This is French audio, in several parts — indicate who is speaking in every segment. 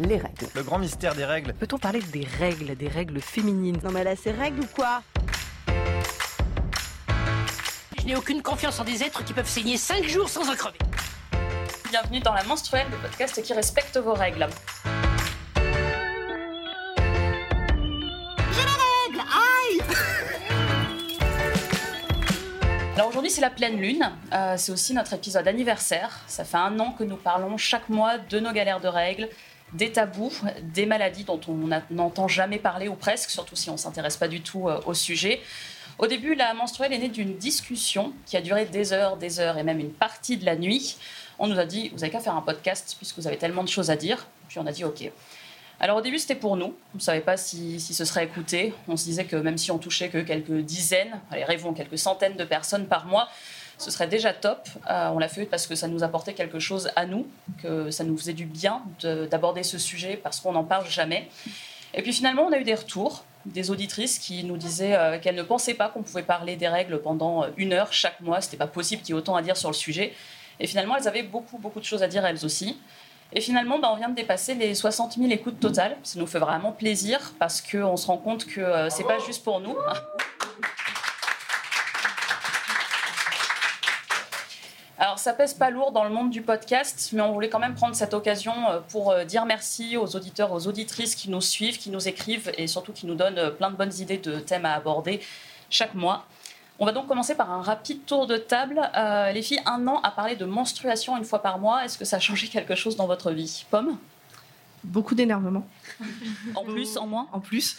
Speaker 1: les règles.
Speaker 2: Le grand mystère des règles.
Speaker 3: Peut-on parler des règles, des règles féminines?
Speaker 1: Non mais là, c'est règles ou quoi?
Speaker 4: Je n'ai aucune confiance en des êtres qui peuvent saigner 5 jours sans en crever.
Speaker 5: Bienvenue dans la menstruelle, le podcast qui respecte vos règles. Alors aujourd'hui c'est la pleine lune, Euh, c'est aussi notre épisode anniversaire. Ça fait un an que nous parlons chaque mois de nos galères de règles, des tabous, des maladies dont on n'entend jamais parler ou presque, surtout si on s'intéresse pas du tout euh, au sujet. Au début, la menstruelle est née d'une discussion qui a duré des heures, des heures et même une partie de la nuit. On nous a dit, vous avez qu'à faire un podcast puisque vous avez tellement de choses à dire. Puis on a dit, ok. Alors au début, c'était pour nous. On ne savait pas si, si ce serait écouté. On se disait que même si on touchait que quelques dizaines, allez, rêvons, quelques centaines de personnes par mois, ce serait déjà top. Euh, on l'a fait parce que ça nous apportait quelque chose à nous, que ça nous faisait du bien de- d'aborder ce sujet parce qu'on n'en parle jamais. Et puis finalement, on a eu des retours des auditrices qui nous disaient euh, qu'elles ne pensaient pas qu'on pouvait parler des règles pendant euh, une heure chaque mois. C'était pas possible qu'il y ait autant à dire sur le sujet. Et finalement, elles avaient beaucoup, beaucoup de choses à dire elles aussi. Et finalement, bah, on vient de dépasser les 60 000 écoutes totales. Ça nous fait vraiment plaisir parce qu'on se rend compte que euh, c'est pas juste pour nous. Alors, ça pèse pas lourd dans le monde du podcast, mais on voulait quand même prendre cette occasion euh, pour euh, dire merci aux auditeurs, aux auditrices qui nous suivent, qui nous écrivent et surtout qui nous donnent euh, plein de bonnes idées de thèmes à aborder chaque mois. On va donc commencer par un rapide tour de table. Les filles, un an à parler de menstruation une fois par mois. Est-ce que ça a changé quelque chose dans votre vie? Pomme?
Speaker 6: Beaucoup d'énervement,
Speaker 5: En plus, en moins
Speaker 6: en plus.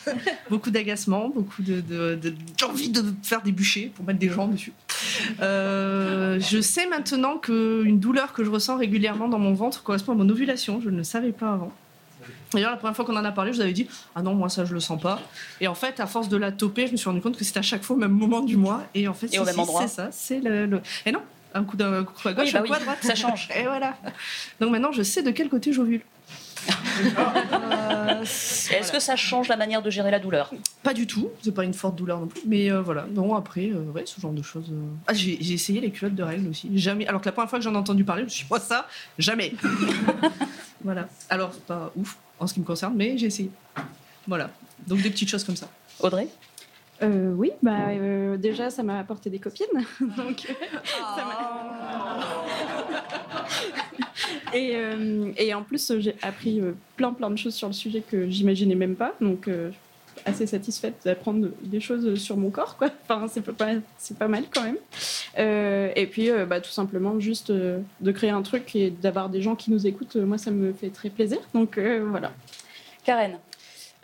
Speaker 6: beaucoup d'agacement, beaucoup de, de- de- d'envie de faire des bûchers pour mettre des gens dessus. Euh, je sais maintenant qu'une douleur que je ressens régulièrement dans mon ventre correspond à mon ovulation. Je ne le savais pas avant. D'ailleurs, la première fois qu'on en a parlé, je vous avais dit Ah non, moi ça je le sens pas. Et en fait, à force de la toper, je me suis rendu compte que c'était à chaque fois au même moment du mois. Et en fait, si, si, c'est ça. C'est le, le- Et non, un coup, d'un, un coup à gauche,
Speaker 5: Oui, bah
Speaker 6: un coup
Speaker 5: oui,
Speaker 6: à droite.
Speaker 5: ça change.
Speaker 6: Et voilà. Donc maintenant, je sais de quel côté j'ovule. Euh,
Speaker 5: Est-ce que ça change la manière de gérer la douleur?
Speaker 6: Pas du tout, c'est pas une forte douleur non plus, mais euh, voilà. Non, après, euh, ouais, ce genre de choses. euh. Ah, j'ai j'ai essayé les culottes de règles aussi. Jamais. Alors que la première fois que j'en ai entendu parler, je me suis dit, moi ça, jamais. voilà. Alors, c'est pas ouf en ce qui me concerne, mais j'ai essayé. Voilà. Donc des petites choses comme ça.
Speaker 5: Audrey?
Speaker 7: Euh, oui, bah, euh, déjà, ça m'a apporté des copines. Donc, euh, ça m'a- et, euh, et en plus, j'ai appris euh, plein, plein de choses sur le sujet que j'imaginais même pas. Donc, euh, assez satisfaite d'apprendre des choses sur mon corps, quoi. Enfin, c'est pas, c'est pas mal quand même. Euh, et puis, euh, bah, tout simplement, juste euh, de créer un truc et d'avoir des gens qui nous écoutent, moi, ça me fait très plaisir. Donc, euh, voilà.
Speaker 5: Karen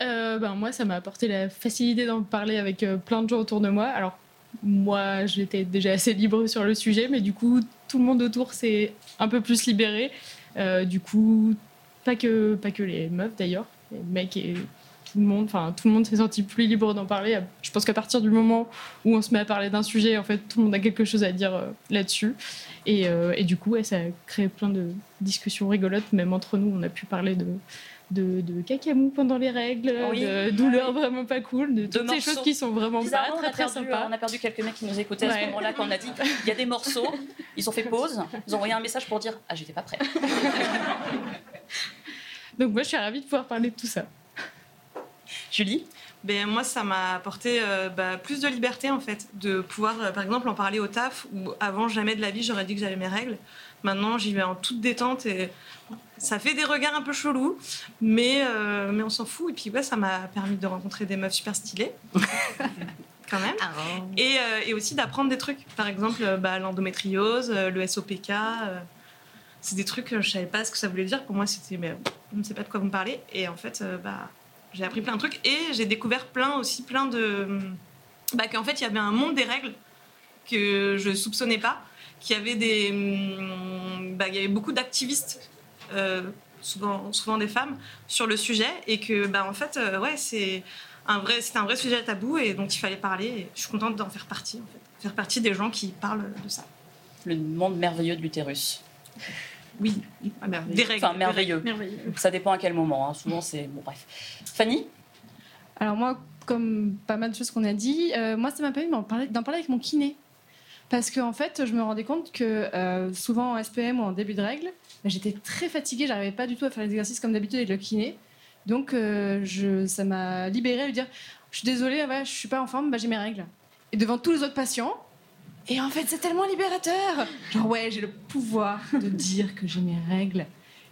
Speaker 8: Euh, ben, moi, ça m'a apporté la facilité d'en parler avec euh, plein de gens autour de moi. Alors, moi, j'étais déjà assez libre sur le sujet, mais du coup, tout le monde autour s'est un peu plus libéré. Euh, du coup, pas que, pas que les meufs d'ailleurs, les mecs et tout le monde, enfin, tout le monde s'est senti plus libre d'en parler. Je pense qu'à partir du moment où on se met à parler d'un sujet, en fait, tout le monde a quelque chose à dire euh, là-dessus. Et, euh, et du coup, ça a créé plein de discussions rigolotes, même entre nous, on a pu parler de de, de cacamou pendant les règles,
Speaker 5: Oui.
Speaker 8: de douleurs vraiment pas cool, de toutes ces choses qui sont vraiment pas très
Speaker 5: a
Speaker 8: très
Speaker 5: perdu,
Speaker 8: sympas.
Speaker 5: on a perdu quelques mecs qui nous écoutaient à ce moment-là quand on a dit il y a des morceaux. Ils ont fait pause, ils ont envoyé un message pour dire Ah, j'étais pas prêt.
Speaker 8: Donc moi je suis ravie de pouvoir parler de tout ça.
Speaker 5: Julie?
Speaker 9: Ben, moi, ça m'a apporté euh, bah, plus de liberté, en fait, de pouvoir, euh, par exemple, en parler au taf, où avant, jamais de la vie, j'aurais dit que j'avais mes règles. Maintenant, j'y vais en toute détente et ça fait des regards un peu chelous, mais, euh, mais on s'en fout. Et puis, ouais, ça m'a permis de rencontrer des meufs super stylées. Quand même. Et, euh, et aussi d'apprendre des trucs. Par exemple, euh, bah, l'endométriose, le SOPK. euh, c'est des trucs que je savais pas ce que ça voulait dire. Pour moi, c'était, mais je ne sais pas de quoi vous me parlez. Et en fait, euh, bah, j'ai appris plein de trucs et j'ai découvert plein aussi plein de bah, qu'en fait il y avait un monde des règles que je soupçonnais pas qu'il y avait des hum, bah, il y avait beaucoup d'activistes euh, souvent souvent des femmes sur le sujet et que bah en fait euh, ouais c'est un vrai c'était un vrai sujet tabou et donc il fallait parler et je suis contente d'en faire partie en fait faire partie des gens qui parlent de ça
Speaker 5: Le monde merveilleux de l'utérus.
Speaker 9: oui
Speaker 6: Ah, merveilleux.
Speaker 9: des règles
Speaker 5: Enfin, merveilleux.
Speaker 7: Merveilleux.
Speaker 5: Ça dépend à quel moment. hein. Souvent, c'est. Bon, bref. Fanny?
Speaker 10: Alors moi, comme pas mal de choses qu'on a dit, euh, moi ça m'a permis d'en parler, d'en parler avec mon kiné. Parce qu'en en fait, je me rendais compte que euh, souvent en SPM ou en début de règle, bah, j'étais très fatiguée, j'arrivais pas du tout à faire les exercices comme d'habitude avec le kiné. Donc euh, je, ça m'a libérée de dire Je suis désolée, ouais, je suis pas en forme, bah, j'ai mes règles. Et devant tous les autres patients. Et en fait, c'est tellement libérateur Genre, ouais, j'ai le pouvoir de dire que j'ai mes règles.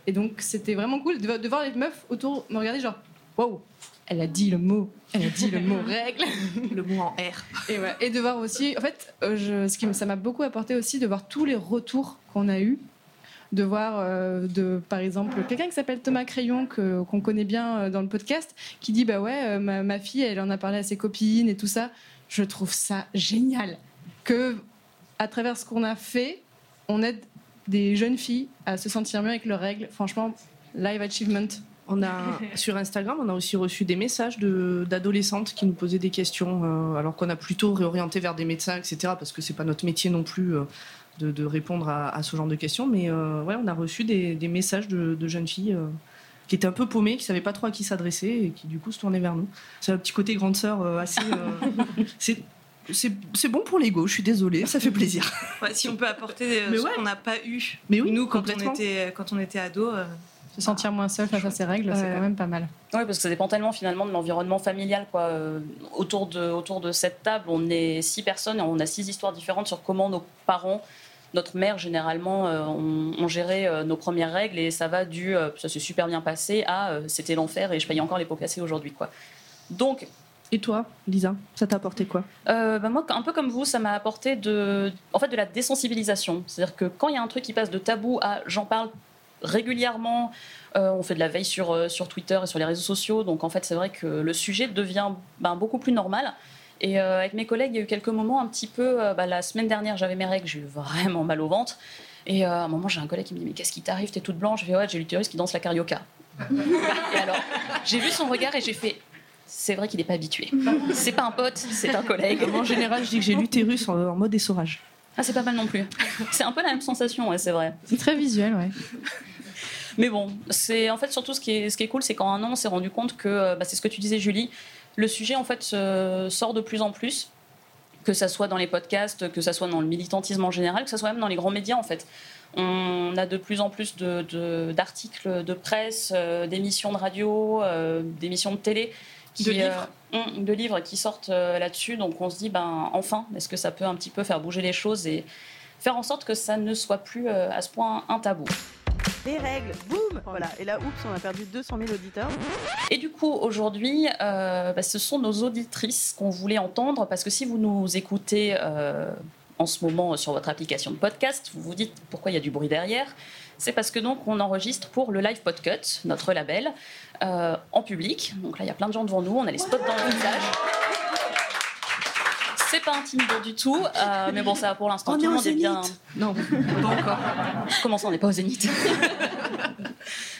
Speaker 10: Et donc, c'était vraiment cool de, de voir les meufs autour me regarder, genre, waouh, elle a dit le mot, elle a dit le mot règle.
Speaker 6: Le mot en R.
Speaker 10: Et, ouais, et de voir aussi, en fait, euh, je, ce qui me- ça m'a beaucoup apporté aussi de voir tous les retours qu'on a eus, de voir, euh, de, par exemple, quelqu'un qui s'appelle Thomas Crayon, que- qu'on connaît bien euh, dans le podcast, qui dit Bah ouais, ma, ma fille, elle en a parlé à ses copines et tout ça. Je trouve ça génial que, à travers ce qu'on a fait, on aide des jeunes filles à se sentir mieux avec leurs règles. Franchement, live achievement.
Speaker 6: On a sur Instagram, on a aussi reçu des messages d'adolescentes qui nous posaient des questions, euh, alors qu'on a plutôt réorienté vers des médecins, etc. Parce que c'est pas notre métier non plus euh, de, de répondre à, à ce genre de questions. Mais euh, ouais, on a reçu des, des messages de, de jeunes filles qui étaient un peu paumées, qui savaient pas trop à qui s'adresser et qui du coup se tournaient vers nous. C'est un petit côté grande sœur assez. c'est bon pour l'ego. Je suis désolée, ça fait plaisir.
Speaker 9: Ouais, si on peut apporter ce
Speaker 6: ouais.
Speaker 9: qu'on n'a pas eu,
Speaker 6: Mais oui,
Speaker 9: nous, quand on, était, quand on était ado.
Speaker 10: Se sentir moins seul face à ses règles, c'est quand même pas mal.
Speaker 5: Oui, parce que ça dépend tellement finalement de l'environnement familial. Quoi. Euh, autour, de, autour de cette table, on est six personnes et on a six histoires différentes sur comment nos parents, notre mère généralement, euh, ont, ont géré euh, nos premières règles et ça va du ça s'est super bien passé à c'était l'enfer et je paye encore les pots cassés aujourd'hui. Quoi. Donc,
Speaker 6: Et toi, Lisa, ça t'a apporté quoi?
Speaker 5: Euh, bah moi, un peu comme vous, ça m'a apporté de, en fait, de la désensibilisation. C'est-à-dire que quand il y a un truc qui passe de tabou à j'en parle régulièrement, euh, on fait de la veille sur, euh, sur Twitter et sur les réseaux sociaux, donc en fait c'est vrai que le sujet devient ben, beaucoup plus normal. Et euh, avec mes collègues, il y a eu quelques moments un petit peu. euh, bah, la semaine dernière, j'avais mes règles, j'ai eu vraiment mal au ventre. Et euh, à un moment, j'ai un collègue qui me dit Mais qu'est-ce qui t'arrive? T'es toute blanche Je fais Ouais, j'ai l'utérus qui danse la carioca. et alors, j'ai vu son regard et j'ai fait C'est vrai qu'il n'est pas habitué. C'est pas un pote, c'est un collègue.
Speaker 6: En général, je dis que j'ai l'utérus en, en mode essorage.
Speaker 5: Ah, c'est pas mal non plus. C'est un peu la même sensation, ouais, c'est vrai.
Speaker 10: C'est très visuel, ouais.
Speaker 5: Mais bon, c'est en fait surtout ce qui est, ce qui est cool, c'est qu'en un an, on s'est rendu compte que, euh, bah, c'est ce que tu disais, Julie, le sujet en fait sort de plus en plus, que ça soit dans les podcasts, que ça soit dans le militantisme en général, que ça soit même dans les grands médias en fait. On a de plus en plus de- de- d'articles de, presse, euh, d'émissions de radio, euh, d'émissions de télé. Qui,
Speaker 9: De livres.
Speaker 5: euh, ont- de livres qui sortent euh, là-dessus. Donc on se dit, ben, enfin, est-ce que ça peut un petit peu faire bouger les choses et faire en sorte que ça ne soit plus euh, à ce point un tabou
Speaker 11: Les règles, boum Voilà, et là, oups, on a perdu 200 000 auditeurs.
Speaker 5: Et du coup, aujourd'hui, euh, bah, ce sont nos auditrices qu'on voulait entendre, parce que si vous nous écoutez euh, en ce moment sur votre application de podcast, vous vous dites pourquoi il y a du bruit derrière. C'est parce que donc on enregistre pour le Live Podcut, notre label, euh, en public. Donc là, il y a plein de gens devant nous, on a les spots dans le visage. C'est pas intimidant du tout, euh, mais bon, ça pour l'instant,
Speaker 6: On
Speaker 5: tout
Speaker 6: est
Speaker 5: le monde est bien.
Speaker 6: Non, pas encore.
Speaker 5: Comment ça, on n'est pas au zénith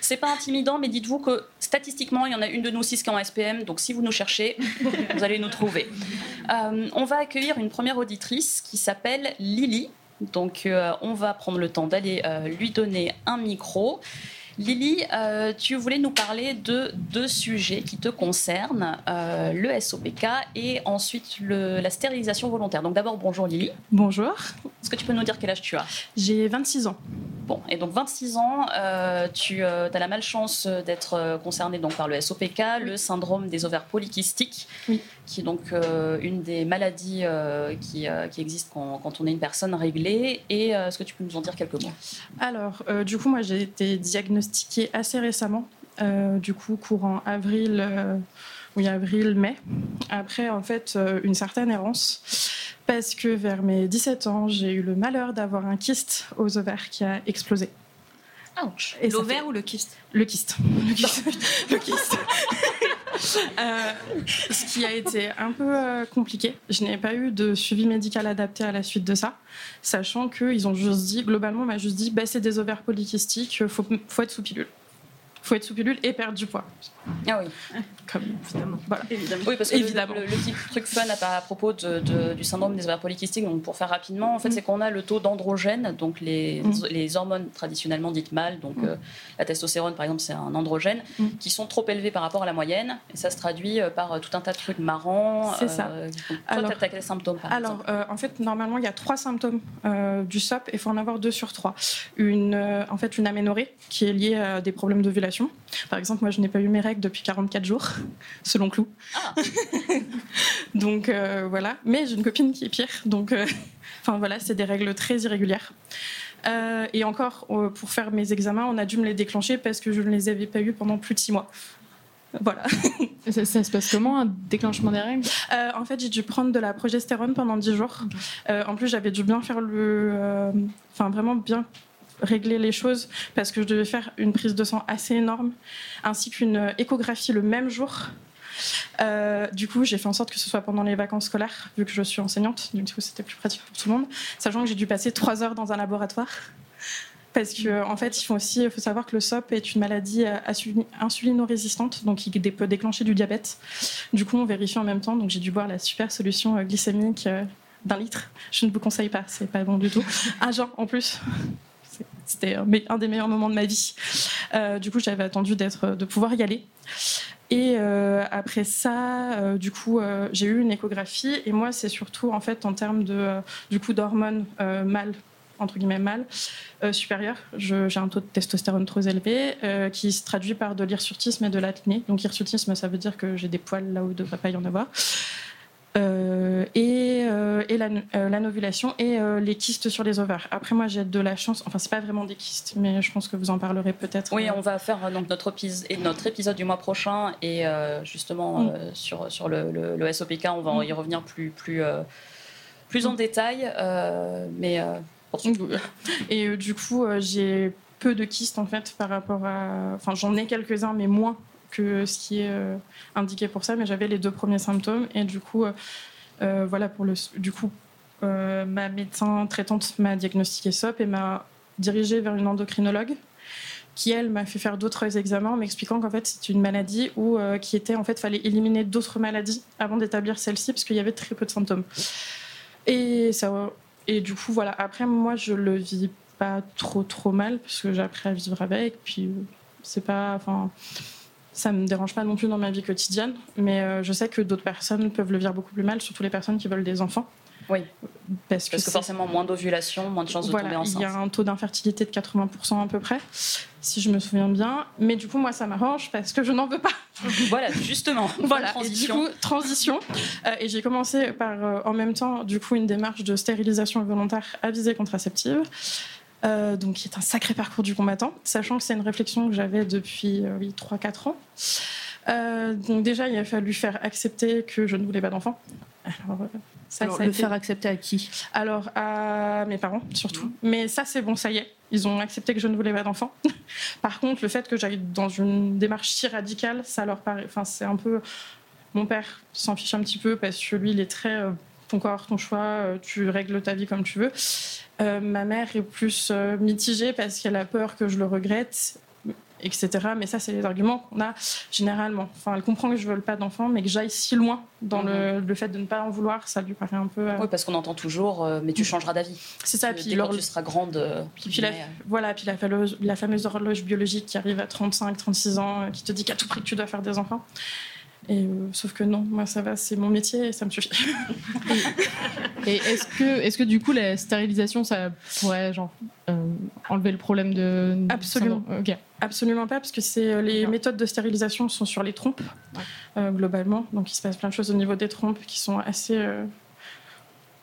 Speaker 5: C'est pas intimidant, mais dites-vous que statistiquement, il y en a une de nous six qui est en SPM, donc si vous nous cherchez, vous allez nous trouver. Euh, on va accueillir une première auditrice qui s'appelle Lily. Donc, euh, on va prendre le temps d'aller euh, lui donner un micro. Lily, euh, tu voulais nous parler de deux sujets qui te concernent, euh, le SOPK et ensuite le- la stérilisation volontaire. Donc d'abord, bonjour Lily.
Speaker 12: Bonjour,
Speaker 5: Est-ce que tu peux nous dire quel âge tu as?
Speaker 12: J'ai 26 ans.
Speaker 5: Bon, et donc 26 ans, euh, tu as la malchance d'être euh, concerné donc, par le SOPK, le syndrome des ovaires polykystiques,
Speaker 12: Oui.
Speaker 5: qui est donc une des maladies qui, qui existent quand, quand on est une personne réglée. Et est-ce que tu peux nous en dire quelques mots?
Speaker 12: Alors, du coup, moi, j'ai été diagnostiquée assez récemment, euh, du coup, courant avril, euh, oui, avril-mai. Après, en fait, euh, une certaine errance, parce que vers mes 17 ans, j'ai eu le malheur d'avoir un kyste aux ovaires qui a explosé.
Speaker 5: Ouch.
Speaker 12: Et ça
Speaker 9: L'ovaire
Speaker 12: fait-
Speaker 9: ou le kyste?
Speaker 12: Le kyste. Le kyste. Le kyste. Euh, ce qui a été un peu euh, compliqué. Je n'ai pas eu de suivi médical adapté à la suite de ça, sachant qu'ils ont juste dit, globalement, on m'a juste dit, bah, c'est des ovaires polykystiques, faut, faut être sous pilule. Faut être sous pilule et perdre du poids.
Speaker 5: Ah oui.
Speaker 12: Comme,
Speaker 6: Évidemment.
Speaker 12: voilà.
Speaker 1: Évidemment.
Speaker 5: Oui, parce que le-
Speaker 12: Évidemment.
Speaker 5: Le, le petit truc fun à, à propos de- de- du syndrome des ovaires polykystiques, donc pour faire rapidement, en fait,
Speaker 12: Mm.
Speaker 5: c'est qu'on a le taux d'androgène, donc les,
Speaker 12: Mm.
Speaker 5: les hormones traditionnellement dites mâles, donc
Speaker 12: Mm.
Speaker 5: euh, la testostérone par exemple, c'est un androgène,
Speaker 12: Mm.
Speaker 5: qui sont trop élevés par rapport à la moyenne, et ça se traduit euh, par euh, tout un tas de trucs marrants.
Speaker 12: C'est ça.
Speaker 5: donc, toi,
Speaker 12: Alors-
Speaker 5: quels symptômes par
Speaker 12: Alors,
Speaker 5: exemple
Speaker 12: euh, en fait, normalement, il y a trois symptômes euh, du SOP et il faut en avoir deux sur trois. Une, euh, en fait, une aménorrhée qui est liée à des problèmes d'ovulation. Par exemple, moi, je n'ai pas eu mes règles depuis 44 jours, selon Clou.
Speaker 5: Ah.
Speaker 12: donc, euh, voilà. Mais j'ai une copine qui est pire. Donc, euh, enfin, voilà, c'est des règles très irrégulières. Euh, et encore, pour faire mes examens, on a dû me les déclencher parce que je ne les avais pas eus pendant plus de six mois. Voilà.
Speaker 8: Ça, ça se passe comment, un déclenchement des règles?
Speaker 12: Euh, en fait, j'ai dû prendre de la progestérone pendant 10 jours. Euh, en plus, j'avais dû bien faire le. euh, Enfin, vraiment bien régler les choses parce que je devais faire une prise de sang assez énorme ainsi qu'une échographie le même jour. Euh, du coup, j'ai fait en sorte que ce soit pendant les vacances scolaires, vu que je suis enseignante. Du coup, c'était plus pratique pour tout le monde. Sachant que j'ai dû passer trois heures dans un laboratoire. Parce que, en fait, il faut aussi faut savoir que le SOP est une maladie euh, insulino- insulino-résistante, donc il peut déclencher du diabète. Du coup, on vérifie en même temps. Donc, j'ai dû boire la super solution euh, glycémique d'un litre. Je ne vous conseille pas, c'est pas bon du tout. Un genre en plus. C'était un me- un des meilleurs moments de ma vie. Euh, du coup, j'avais attendu d'être, de pouvoir y aller. Et euh, après ça, euh, du coup, euh, j'ai eu une échographie. Et moi, c'est surtout en fait en termes de, euh, du coup, d'hormones euh, mâles entre guillemets mâles euh, supérieurs. Je- J'ai un taux de testostérone trop élevé euh, qui se traduit par de l'hirsutisme et de l'acné. Donc hirsutisme, ça veut dire que j'ai des poils là où il ne devrait pas y en avoir. Euh, et euh, et la, euh, et les kystes sur les ovaires. Après, moi, j'ai de la chance. Enfin, c'est pas vraiment des kystes, mais je pense que vous en parlerez peut-être.
Speaker 5: Oui,
Speaker 12: euh,
Speaker 5: on va faire donc notre, épisode du mois prochain et justement
Speaker 12: Mm.
Speaker 5: sur, sur le, le- le SOPK, on va
Speaker 12: Mm.
Speaker 5: y revenir plus, plus, plus en détail. mais.
Speaker 12: Et euh, du coup, euh, j'ai peu de kystes en fait par rapport à. Enfin, j'en ai quelques-uns, mais moins que ce qui est euh, indiqué pour ça. Mais j'avais les deux premiers symptômes et du coup, voilà pour le. Du coup, euh, ma médecin traitante m'a diagnostiqué SOP et m'a dirigée vers une endocrinologue qui elle m'a fait faire d'autres examens en m'expliquant qu'en fait c'est une maladie où euh, qui était en fait fallait éliminer d'autres maladies avant d'établir celle-ci parce qu'il y avait très peu de symptômes et ça et du coup voilà après moi je le vis pas trop trop mal parce que j'ai appris à vivre avec puis euh, c'est pas enfin ça me dérange pas non plus dans ma vie quotidienne mais euh, je sais que d'autres personnes peuvent le vivre beaucoup plus mal surtout les personnes qui veulent des enfants
Speaker 5: Oui.
Speaker 12: parce que,
Speaker 5: Parce que
Speaker 12: c'est-
Speaker 5: forcément, moins d'ovulation, moins de chances de tomber
Speaker 12: voilà, il
Speaker 5: enceinte.
Speaker 12: y a un taux d'infertilité de 80% à peu près, si je me souviens bien. Mais du coup, moi, ça m'arrange parce que je n'en veux pas.
Speaker 5: Voilà, justement.
Speaker 12: Voilà,
Speaker 5: transition.
Speaker 12: et du coup, transition. Euh, et j'ai commencé par, euh, en même temps, du coup, une démarche de stérilisation volontaire à visée contraceptive. Euh, donc, qui est un sacré parcours du combattant, sachant que c'est une réflexion que j'avais depuis euh, oui, 3-4 ans. Euh, donc, déjà, il a fallu faire accepter que je ne voulais pas d'enfant. Alors, euh, ça,
Speaker 1: Alors,
Speaker 12: ça a
Speaker 1: le
Speaker 12: été-
Speaker 1: faire accepter à qui?
Speaker 12: Alors, à mes parents, surtout. Mais ça, c'est bon, ça y est. Ils ont accepté que je ne voulais pas d'enfant. Par contre, le fait que j'aille dans une démarche si radicale, ça leur paraît. Enfin, c'est un peu. Mon père s'en fiche un petit peu parce que lui, il est très. Ton corps, ton choix, euh, tu règles ta vie comme tu veux. Euh, ma mère est plus euh, mitigée parce qu'elle a peur que je le regrette, etc. Mais ça, c'est les arguments qu'on a généralement. Enfin, elle comprend que je ne veux pas d'enfant, mais que j'aille si loin dans le, le fait de ne pas en vouloir, ça lui paraît un peu. euh,
Speaker 5: Oui, parce qu'on entend toujours, mais tu changeras d'avis.
Speaker 12: c'est ça, puis
Speaker 5: quand tu seras grande.
Speaker 12: puis, puis la, voilà, puis la fameuse, la fameuse horloge biologique qui arrive à 35, 36 ans, qui te dit qu'à tout prix que tu dois faire des enfants. Et euh, sauf que non, moi ça va, c'est mon métier et ça me suffit.
Speaker 8: Et est-ce que, est-ce que du coup la stérilisation, ça pourrait genre euh, enlever le problème de
Speaker 12: Absolument.
Speaker 8: Ok.
Speaker 12: Absolument pas, parce que c'est euh, les méthodes de stérilisation sont sur les trompes
Speaker 8: Ouais.
Speaker 12: euh, globalement, donc il se passe plein de choses au niveau des trompes qui sont assez.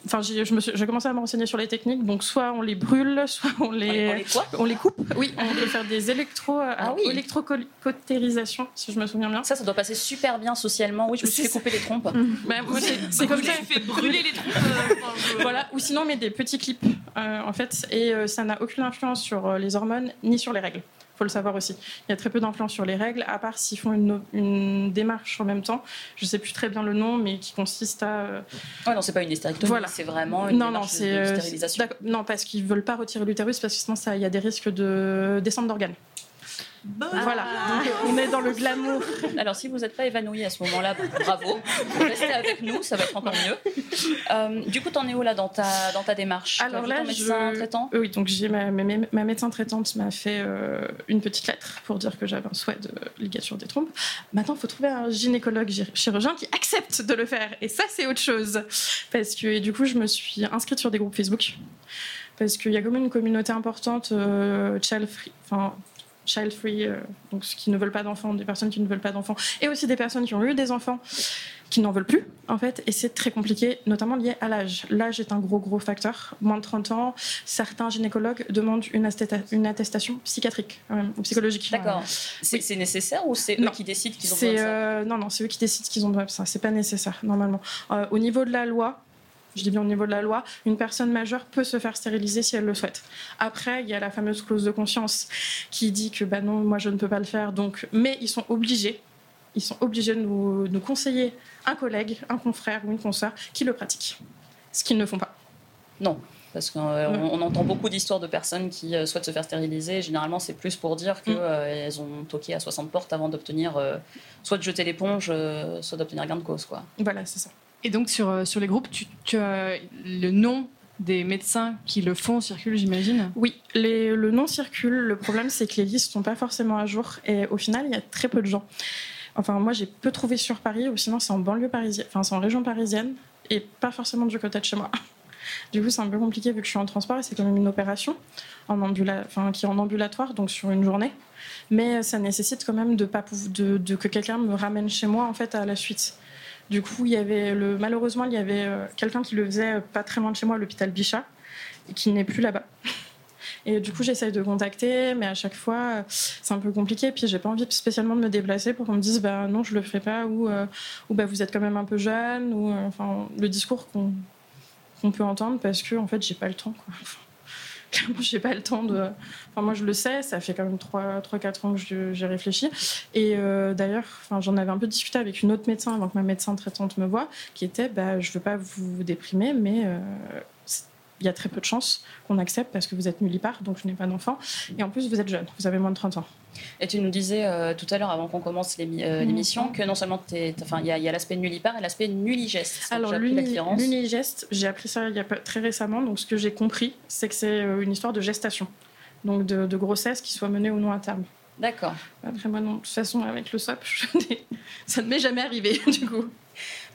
Speaker 12: Euh, Enfin, j'ai je me suis- j'ai commencé à me renseigner sur les techniques, donc soit on les brûle, soit on
Speaker 5: on
Speaker 12: les,
Speaker 5: on les quoi
Speaker 12: on les coupe. Oui, on peut faire des électro, euh,
Speaker 5: Ah oui.
Speaker 12: électrocautérisation, si je me souviens bien.
Speaker 5: Ça, ça doit passer super bien socialement. Oui, je me suis fait couper les trompes.
Speaker 12: Bah, moi, c'est c'est comme ça.
Speaker 13: fait brûler les trompes. euh, enfin, je-
Speaker 12: Voilà, ou sinon, mais des petits clips, euh, en fait, et euh, ça n'a aucune influence sur euh, les hormones ni sur les règles. Faut le savoir aussi. Il y a très peu d'influence sur les règles, à part s'ils font une, une démarche en même temps. Je sais plus très bien le nom, mais qui consiste à. euh,
Speaker 5: Ouais, non, c'est pas une hystérectomie,
Speaker 12: Voilà.
Speaker 5: c'est vraiment une
Speaker 12: non, non,
Speaker 5: démarche
Speaker 12: c'est.
Speaker 5: de
Speaker 12: euh,
Speaker 5: stérilisation.
Speaker 12: non, parce qu'ils veulent pas retirer l'utérus, parce que sinon, ça- il y a des risques de descente d'organes.
Speaker 6: Voilà, donc on est dans le glamour.
Speaker 5: Alors, si vous n'êtes pas évanoui à ce moment-là, bravo. Restez avec nous, ça va être encore mieux. Euh, du coup, t'en es où là dans ta, dans ta démarche?
Speaker 12: Alors là,
Speaker 5: ton médecin
Speaker 12: je-
Speaker 5: traitant?
Speaker 12: Oui, donc j'ai ma, ma, ma médecin traitante m'a fait euh, une petite lettre pour dire que j'avais un souhait de ligature des trompes. Maintenant, il faut trouver un gynécologue chirurgien qui accepte de le faire. Et ça, c'est autre chose. Parce que du coup, je me suis inscrite sur des groupes Facebook. Parce qu'il y a quand même une communauté importante euh, child free, enfin child free, euh, donc ceux qui ne veulent pas d'enfants, des personnes qui ne veulent pas d'enfants, et aussi des personnes qui ont eu des enfants qui n'en veulent plus, en fait, et c'est très compliqué, notamment lié à l'âge. L'âge est un gros, gros facteur. Moins de 30 ans, certains gynécologues demandent une, attesta- une attestation psychiatrique ou psychologique.
Speaker 5: D'accord. C'est
Speaker 12: Oui.
Speaker 5: nécessaire ou c'est eux qui décident qu'ils ont besoin de ça
Speaker 12: euh, non, non, c'est eux qui décident qu'ils ont besoin de ça. C'est pas nécessaire normalement. Euh, au niveau de la loi, je dis bien au niveau de la loi, une personne majeure peut se faire stériliser si elle le souhaite. Après, il y a la fameuse clause de conscience qui dit que bah non, moi je ne peux pas le faire. Donc, mais ils sont obligés, ils sont obligés de nous, nous conseiller un collègue, un confrère ou une consoeur qui le pratique. Ce qu'ils ne font pas.
Speaker 5: Non. Parce qu'on on entend beaucoup d'histoires de personnes qui euh, souhaitent se faire stériliser. Généralement, c'est plus pour dire
Speaker 12: Mm.
Speaker 5: qu'elles ont toqué à 60 portes avant d'obtenir euh, soit de jeter l'éponge, euh, soit d'obtenir gain de cause. Quoi.
Speaker 12: Voilà, c'est ça.
Speaker 2: Et donc sur, euh, sur les groupes, tu, le nom des médecins qui le font circule, j'imagine?
Speaker 12: Oui, le nom circule. Le problème, c'est que les listes sont pas forcément à jour. Et au final, il y a très peu de gens. Enfin, moi, j'ai peu trouvé sur Paris, ou sinon, c'est en banlieue parisienne, enfin, c'est en région parisienne, et pas forcément du côté de chez moi. Du coup, c'est un peu compliqué vu que je suis en transport et c'est quand même une opération en ambula... enfin, qui est en ambulatoire, donc sur une journée. Mais ça nécessite quand même de, pas que quelqu'un me ramène chez moi en fait à la suite. Du coup, il y avait le... malheureusement, il y avait euh, quelqu'un qui le faisait euh, pas très loin de chez moi, à l'hôpital Bichat, qui n'est plus là-bas. Et du coup, j'essaye de contacter, mais à chaque fois, euh, c'est un peu compliqué. Puis, j'ai pas envie spécialement de me déplacer pour qu'on me dise, bah non, je le ferai pas, ou, bah vous êtes quand même un peu jeune, ou enfin le discours qu'on peut entendre parce que en fait, j'ai pas le temps. Clairement, j'ai pas le temps de. Enfin, moi, je le sais, ça fait quand même 3-4 ans que j'ai réfléchi. Et euh, d'ailleurs, enfin, j'en avais un peu discuté avec une autre médecin avant que ma médecin traitante me voie, qui était bah, je veux pas vous déprimer, mais euh, il y a très peu de chances qu'on accepte parce que vous êtes nullipare, donc je n'ai pas d'enfant. Et en plus, vous êtes jeune, vous avez moins de 30 ans.
Speaker 5: Et tu nous disais euh, tout à l'heure, avant qu'on commence euh,
Speaker 12: Mhm.
Speaker 5: l'émission, que non seulement il y a, a l'aspect nullipare et l'aspect nulligeste.
Speaker 12: Alors, l'unigeste, j'ai appris ça il y a pas, très récemment. Donc, ce que j'ai compris, c'est que c'est euh, une histoire de gestation. Donc, de, de grossesse qui soit menée ou non à terme.
Speaker 5: D'accord.
Speaker 12: Après, moi, non. De toute façon, avec le SOP, je ça ne m'est jamais arrivé, du coup.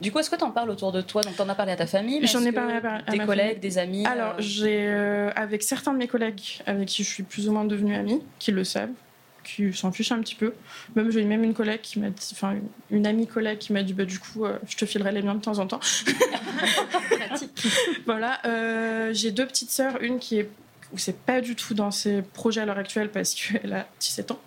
Speaker 5: Du coup, est-ce que tu en parles autour de toi? Donc, tu en as parlé à ta famille
Speaker 12: J'en ai parlé à à
Speaker 5: Des
Speaker 12: ma
Speaker 5: collègues,
Speaker 12: famille.
Speaker 5: des amis
Speaker 12: Alors,
Speaker 5: euh,
Speaker 12: j'ai, euh, avec certains de mes collègues avec qui je suis plus ou moins devenue amie, qui le savent, qui s'en fichent un petit peu. Même, j'ai même une collègue qui m'a dit, enfin, une amie collègue qui m'a dit, bah, du coup, euh, je te filerai les miens de temps en temps. voilà. j'ai deux petites sœurs, une qui est où c'est pas du tout dans ses projets à l'heure actuelle parce qu'elle a 17 ans.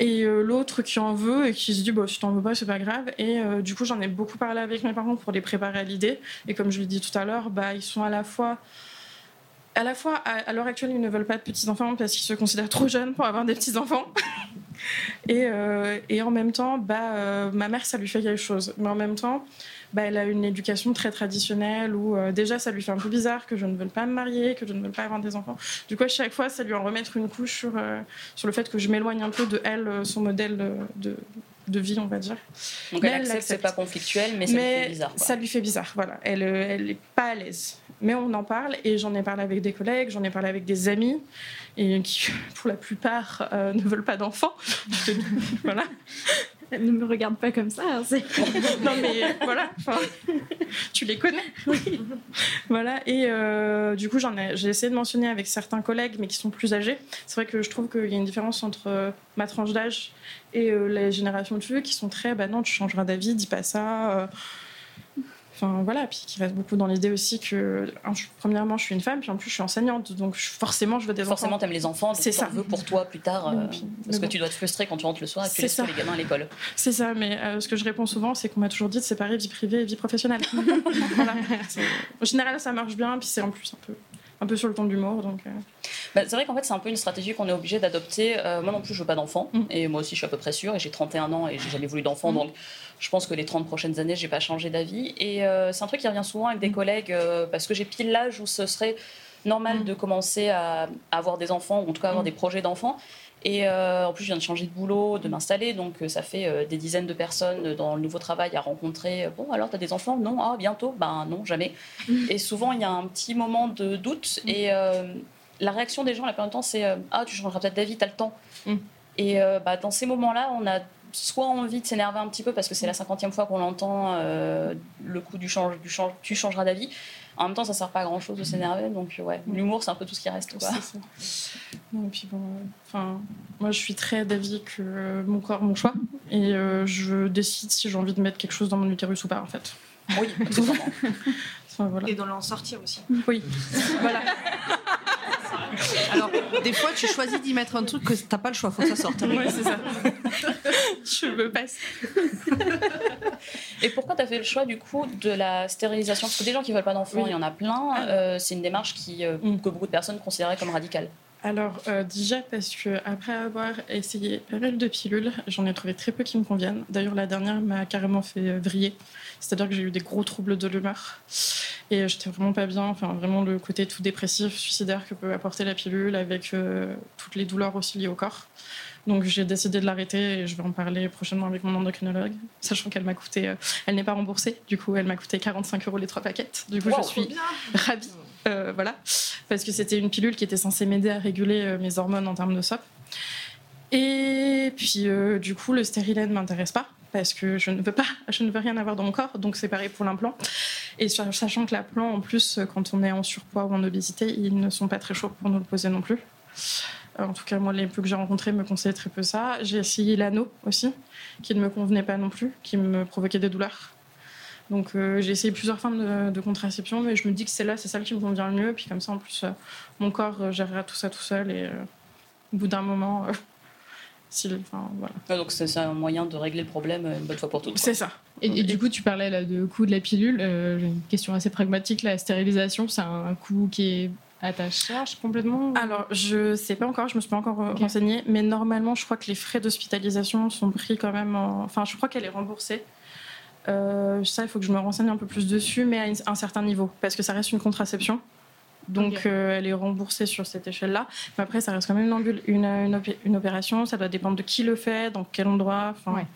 Speaker 12: Et euh, l'autre qui en veut et qui se dit, bah, si t'en veux pas, c'est pas grave. Et euh, du coup, j'en ai beaucoup parlé avec mes parents pour les préparer à l'idée. Et comme je l'ai dit tout à l'heure, bah, ils sont à la fois. À la fois, à, à l'heure actuelle, ils ne veulent pas de petits-enfants parce qu'ils se considèrent trop jeunes pour avoir des petits-enfants. et, euh, et en même temps, bah, ma mère, ça lui fait quelque chose. Mais en même temps, bah, elle a une éducation très traditionnelle où euh, déjà, ça lui fait un peu bizarre que je ne veuille pas me marier, que je ne veuille pas avoir des enfants. Du coup, à chaque fois, ça lui en remettre une couche sur, euh, sur le fait que je m'éloigne un peu de elle, euh, son modèle de, de, de vie, on va dire.
Speaker 5: Donc,
Speaker 12: mais
Speaker 5: elle accepte, c'est pas conflictuel, mais ça lui fait bizarre. quoi.
Speaker 12: ça lui fait bizarre, voilà. Elle, elle est pas à l'aise. Mais on en parle et j'en ai parlé avec des collègues, j'en ai parlé avec des amis et qui, pour la plupart, euh, ne veulent pas d'enfants. voilà. Elle ne me regarde pas comme ça. hein, non mais euh, voilà, tu les connais. voilà et euh, du coup j'en ai, j'ai essayé de mentionner avec certains collègues mais qui sont plus âgés. C'est vrai que je trouve qu'il y a une différence entre euh, ma tranche d'âge et euh, les générations dessus qui sont très bah non tu changeras d'avis, dis pas ça. Enfin voilà, puis qui reste beaucoup dans l'idée aussi que, je- premièrement, je suis une femme, puis en plus, je suis enseignante, donc je- forcément, je veux des
Speaker 5: Forcément,
Speaker 12: enfants.
Speaker 5: t'aimes les enfants,
Speaker 12: C'est ça.
Speaker 5: veux pour toi plus tard, euh,
Speaker 12: puis-
Speaker 5: parce que
Speaker 12: bon.
Speaker 5: tu dois te frustrer quand tu rentres le soir et que tu laisses les gamins à l'école.
Speaker 12: C'est ça, mais euh, ce que je réponds souvent, c'est qu'on m'a toujours dit de séparer vie privée et vie professionnelle. voilà. En général, ça marche bien, puis c'est en plus un peu, un peu sur le ton de l'humour, donc. euh,
Speaker 5: Bah, c'est vrai qu'en fait, c'est un peu une stratégie qu'on est obligé d'adopter. Euh, moi non plus, je veux pas d'enfants.
Speaker 12: Mm.
Speaker 5: Et moi aussi, je suis à peu près sûre. Et j'ai 31 ans et j'ai jamais voulu d'enfants.
Speaker 12: Mm.
Speaker 5: Donc, je pense que les 30 prochaines années, j'ai pas changé d'avis. Et euh, c'est un truc qui revient souvent avec
Speaker 12: Mm.
Speaker 5: des collègues euh, parce que j'ai pile l'âge où ce serait normal
Speaker 12: Mm.
Speaker 5: de commencer à, à avoir des enfants ou en tout cas avoir
Speaker 12: Mm.
Speaker 5: des projets d'enfants. Et euh, en plus, je viens de changer de boulot, de m'installer, donc euh, ça fait euh, des dizaines de personnes dans le nouveau travail à rencontrer. Bon, alors, t'as des enfants? Non, ah, bientôt? Ben non, jamais. Et souvent, il y a un petit moment de doute, et euh, la réaction des gens, la plupart du temps, c'est Ah, tu changeras peut-être d'avis, t'as le temps.
Speaker 12: Mm.
Speaker 5: Et bah, dans ces moments-là, on a soit envie de s'énerver un petit peu parce que c'est la cinquantième fois qu'on entend euh, le coup du, change, du change, tu changeras d'avis. En même temps, ça sert pas à grand chose de s'énerver, donc ouais, l'humour, c'est un peu tout ce qui reste. Quoi.
Speaker 12: C'est ça. Non, et puis bon, euh, enfin, moi je suis très d'avis que euh, mon corps, mon choix, et euh, je décide si j'ai envie de mettre quelque chose dans mon utérus ou pas en fait.
Speaker 5: Oui.
Speaker 12: Enfin, voilà.
Speaker 9: Et d'en en sortir aussi.
Speaker 12: Oui, voilà.
Speaker 6: Alors, des fois, tu choisis d'y mettre un truc que t'as pas le choix, faut que ça sorte.
Speaker 12: Ouais, c'est ça. je me passe.
Speaker 5: Et pourquoi tu as fait le choix du coup de la stérilisation? Parce que des gens qui veulent pas d'enfants,
Speaker 12: Oui.
Speaker 5: il y en a plein.
Speaker 12: Ah.
Speaker 5: Euh, c'est une démarche qui, euh,
Speaker 12: Mm.
Speaker 5: que beaucoup de personnes considéraient comme radicale.
Speaker 12: Alors, euh, déjà parce que après avoir essayé pas mal de pilules, j'en ai trouvé très peu qui me conviennent. D'ailleurs, la dernière m'a carrément fait euh, vriller. C'est-à-dire que j'ai eu des gros troubles de l'humeur. Et euh, j'étais vraiment pas bien. Enfin, vraiment le côté tout dépressif, suicidaire que peut apporter la pilule avec euh, toutes les douleurs aussi liées au corps. Donc j'ai décidé de l'arrêter et je vais en parler prochainement avec mon endocrinologue, sachant qu'elle m'a coûté, euh, elle n'est pas remboursée, du coup elle m'a coûté 45 euros les trois paquettes. Du coup
Speaker 5: Wow,
Speaker 12: je suis ravie, euh, voilà, parce que c'était une pilule qui était censée m'aider à réguler euh, mes hormones en termes de SOP. Et puis euh, du coup le stérilet ne m'intéresse pas parce que je ne veux pas, je ne veux rien avoir dans mon corps, donc c'est pareil pour l'implant. Et sachant que l'implant, en plus, quand on est en surpoids ou en obésité, ils ne sont pas très chauds pour nous le poser non plus. En tout cas, moi, les plus que j'ai rencontrés me conseillaient très peu ça. J'ai essayé l'anneau aussi, qui ne me convenait pas non plus, qui me provoquait des douleurs. Donc, euh, j'ai essayé plusieurs formes de, de contraception, mais je me dis que c'est là, c'est celle qui me convient le mieux. Puis comme ça, en plus, euh, mon corps euh, gérera tout ça tout seul. Et euh, au bout d'un moment, euh, s'il- enfin, voilà.
Speaker 5: Ouais, donc c'est un moyen de régler le problème une bonne fois pour toutes.
Speaker 12: C'est ça.
Speaker 8: Et, et du coup, tu parlais là de coût de la pilule. Euh, J'ai une question assez pragmatique. La stérilisation, c'est un coût qui est à ta charge complètement ou-
Speaker 12: Alors, je sais pas encore, je me suis pas encore renseignée, mais normalement, je crois que les frais d'hospitalisation sont pris quand même en... Enfin, je crois qu'elle est remboursée. Euh, ça, il faut que je me renseigne un peu plus dessus, mais à une- un certain niveau, parce que ça reste une contraception. Donc, euh, elle est remboursée sur cette échelle-là. Mais après, ça reste quand même une, une, une opé- une opération. Ça doit dépendre de qui le fait, dans quel endroit. enfin.
Speaker 8: Ouais.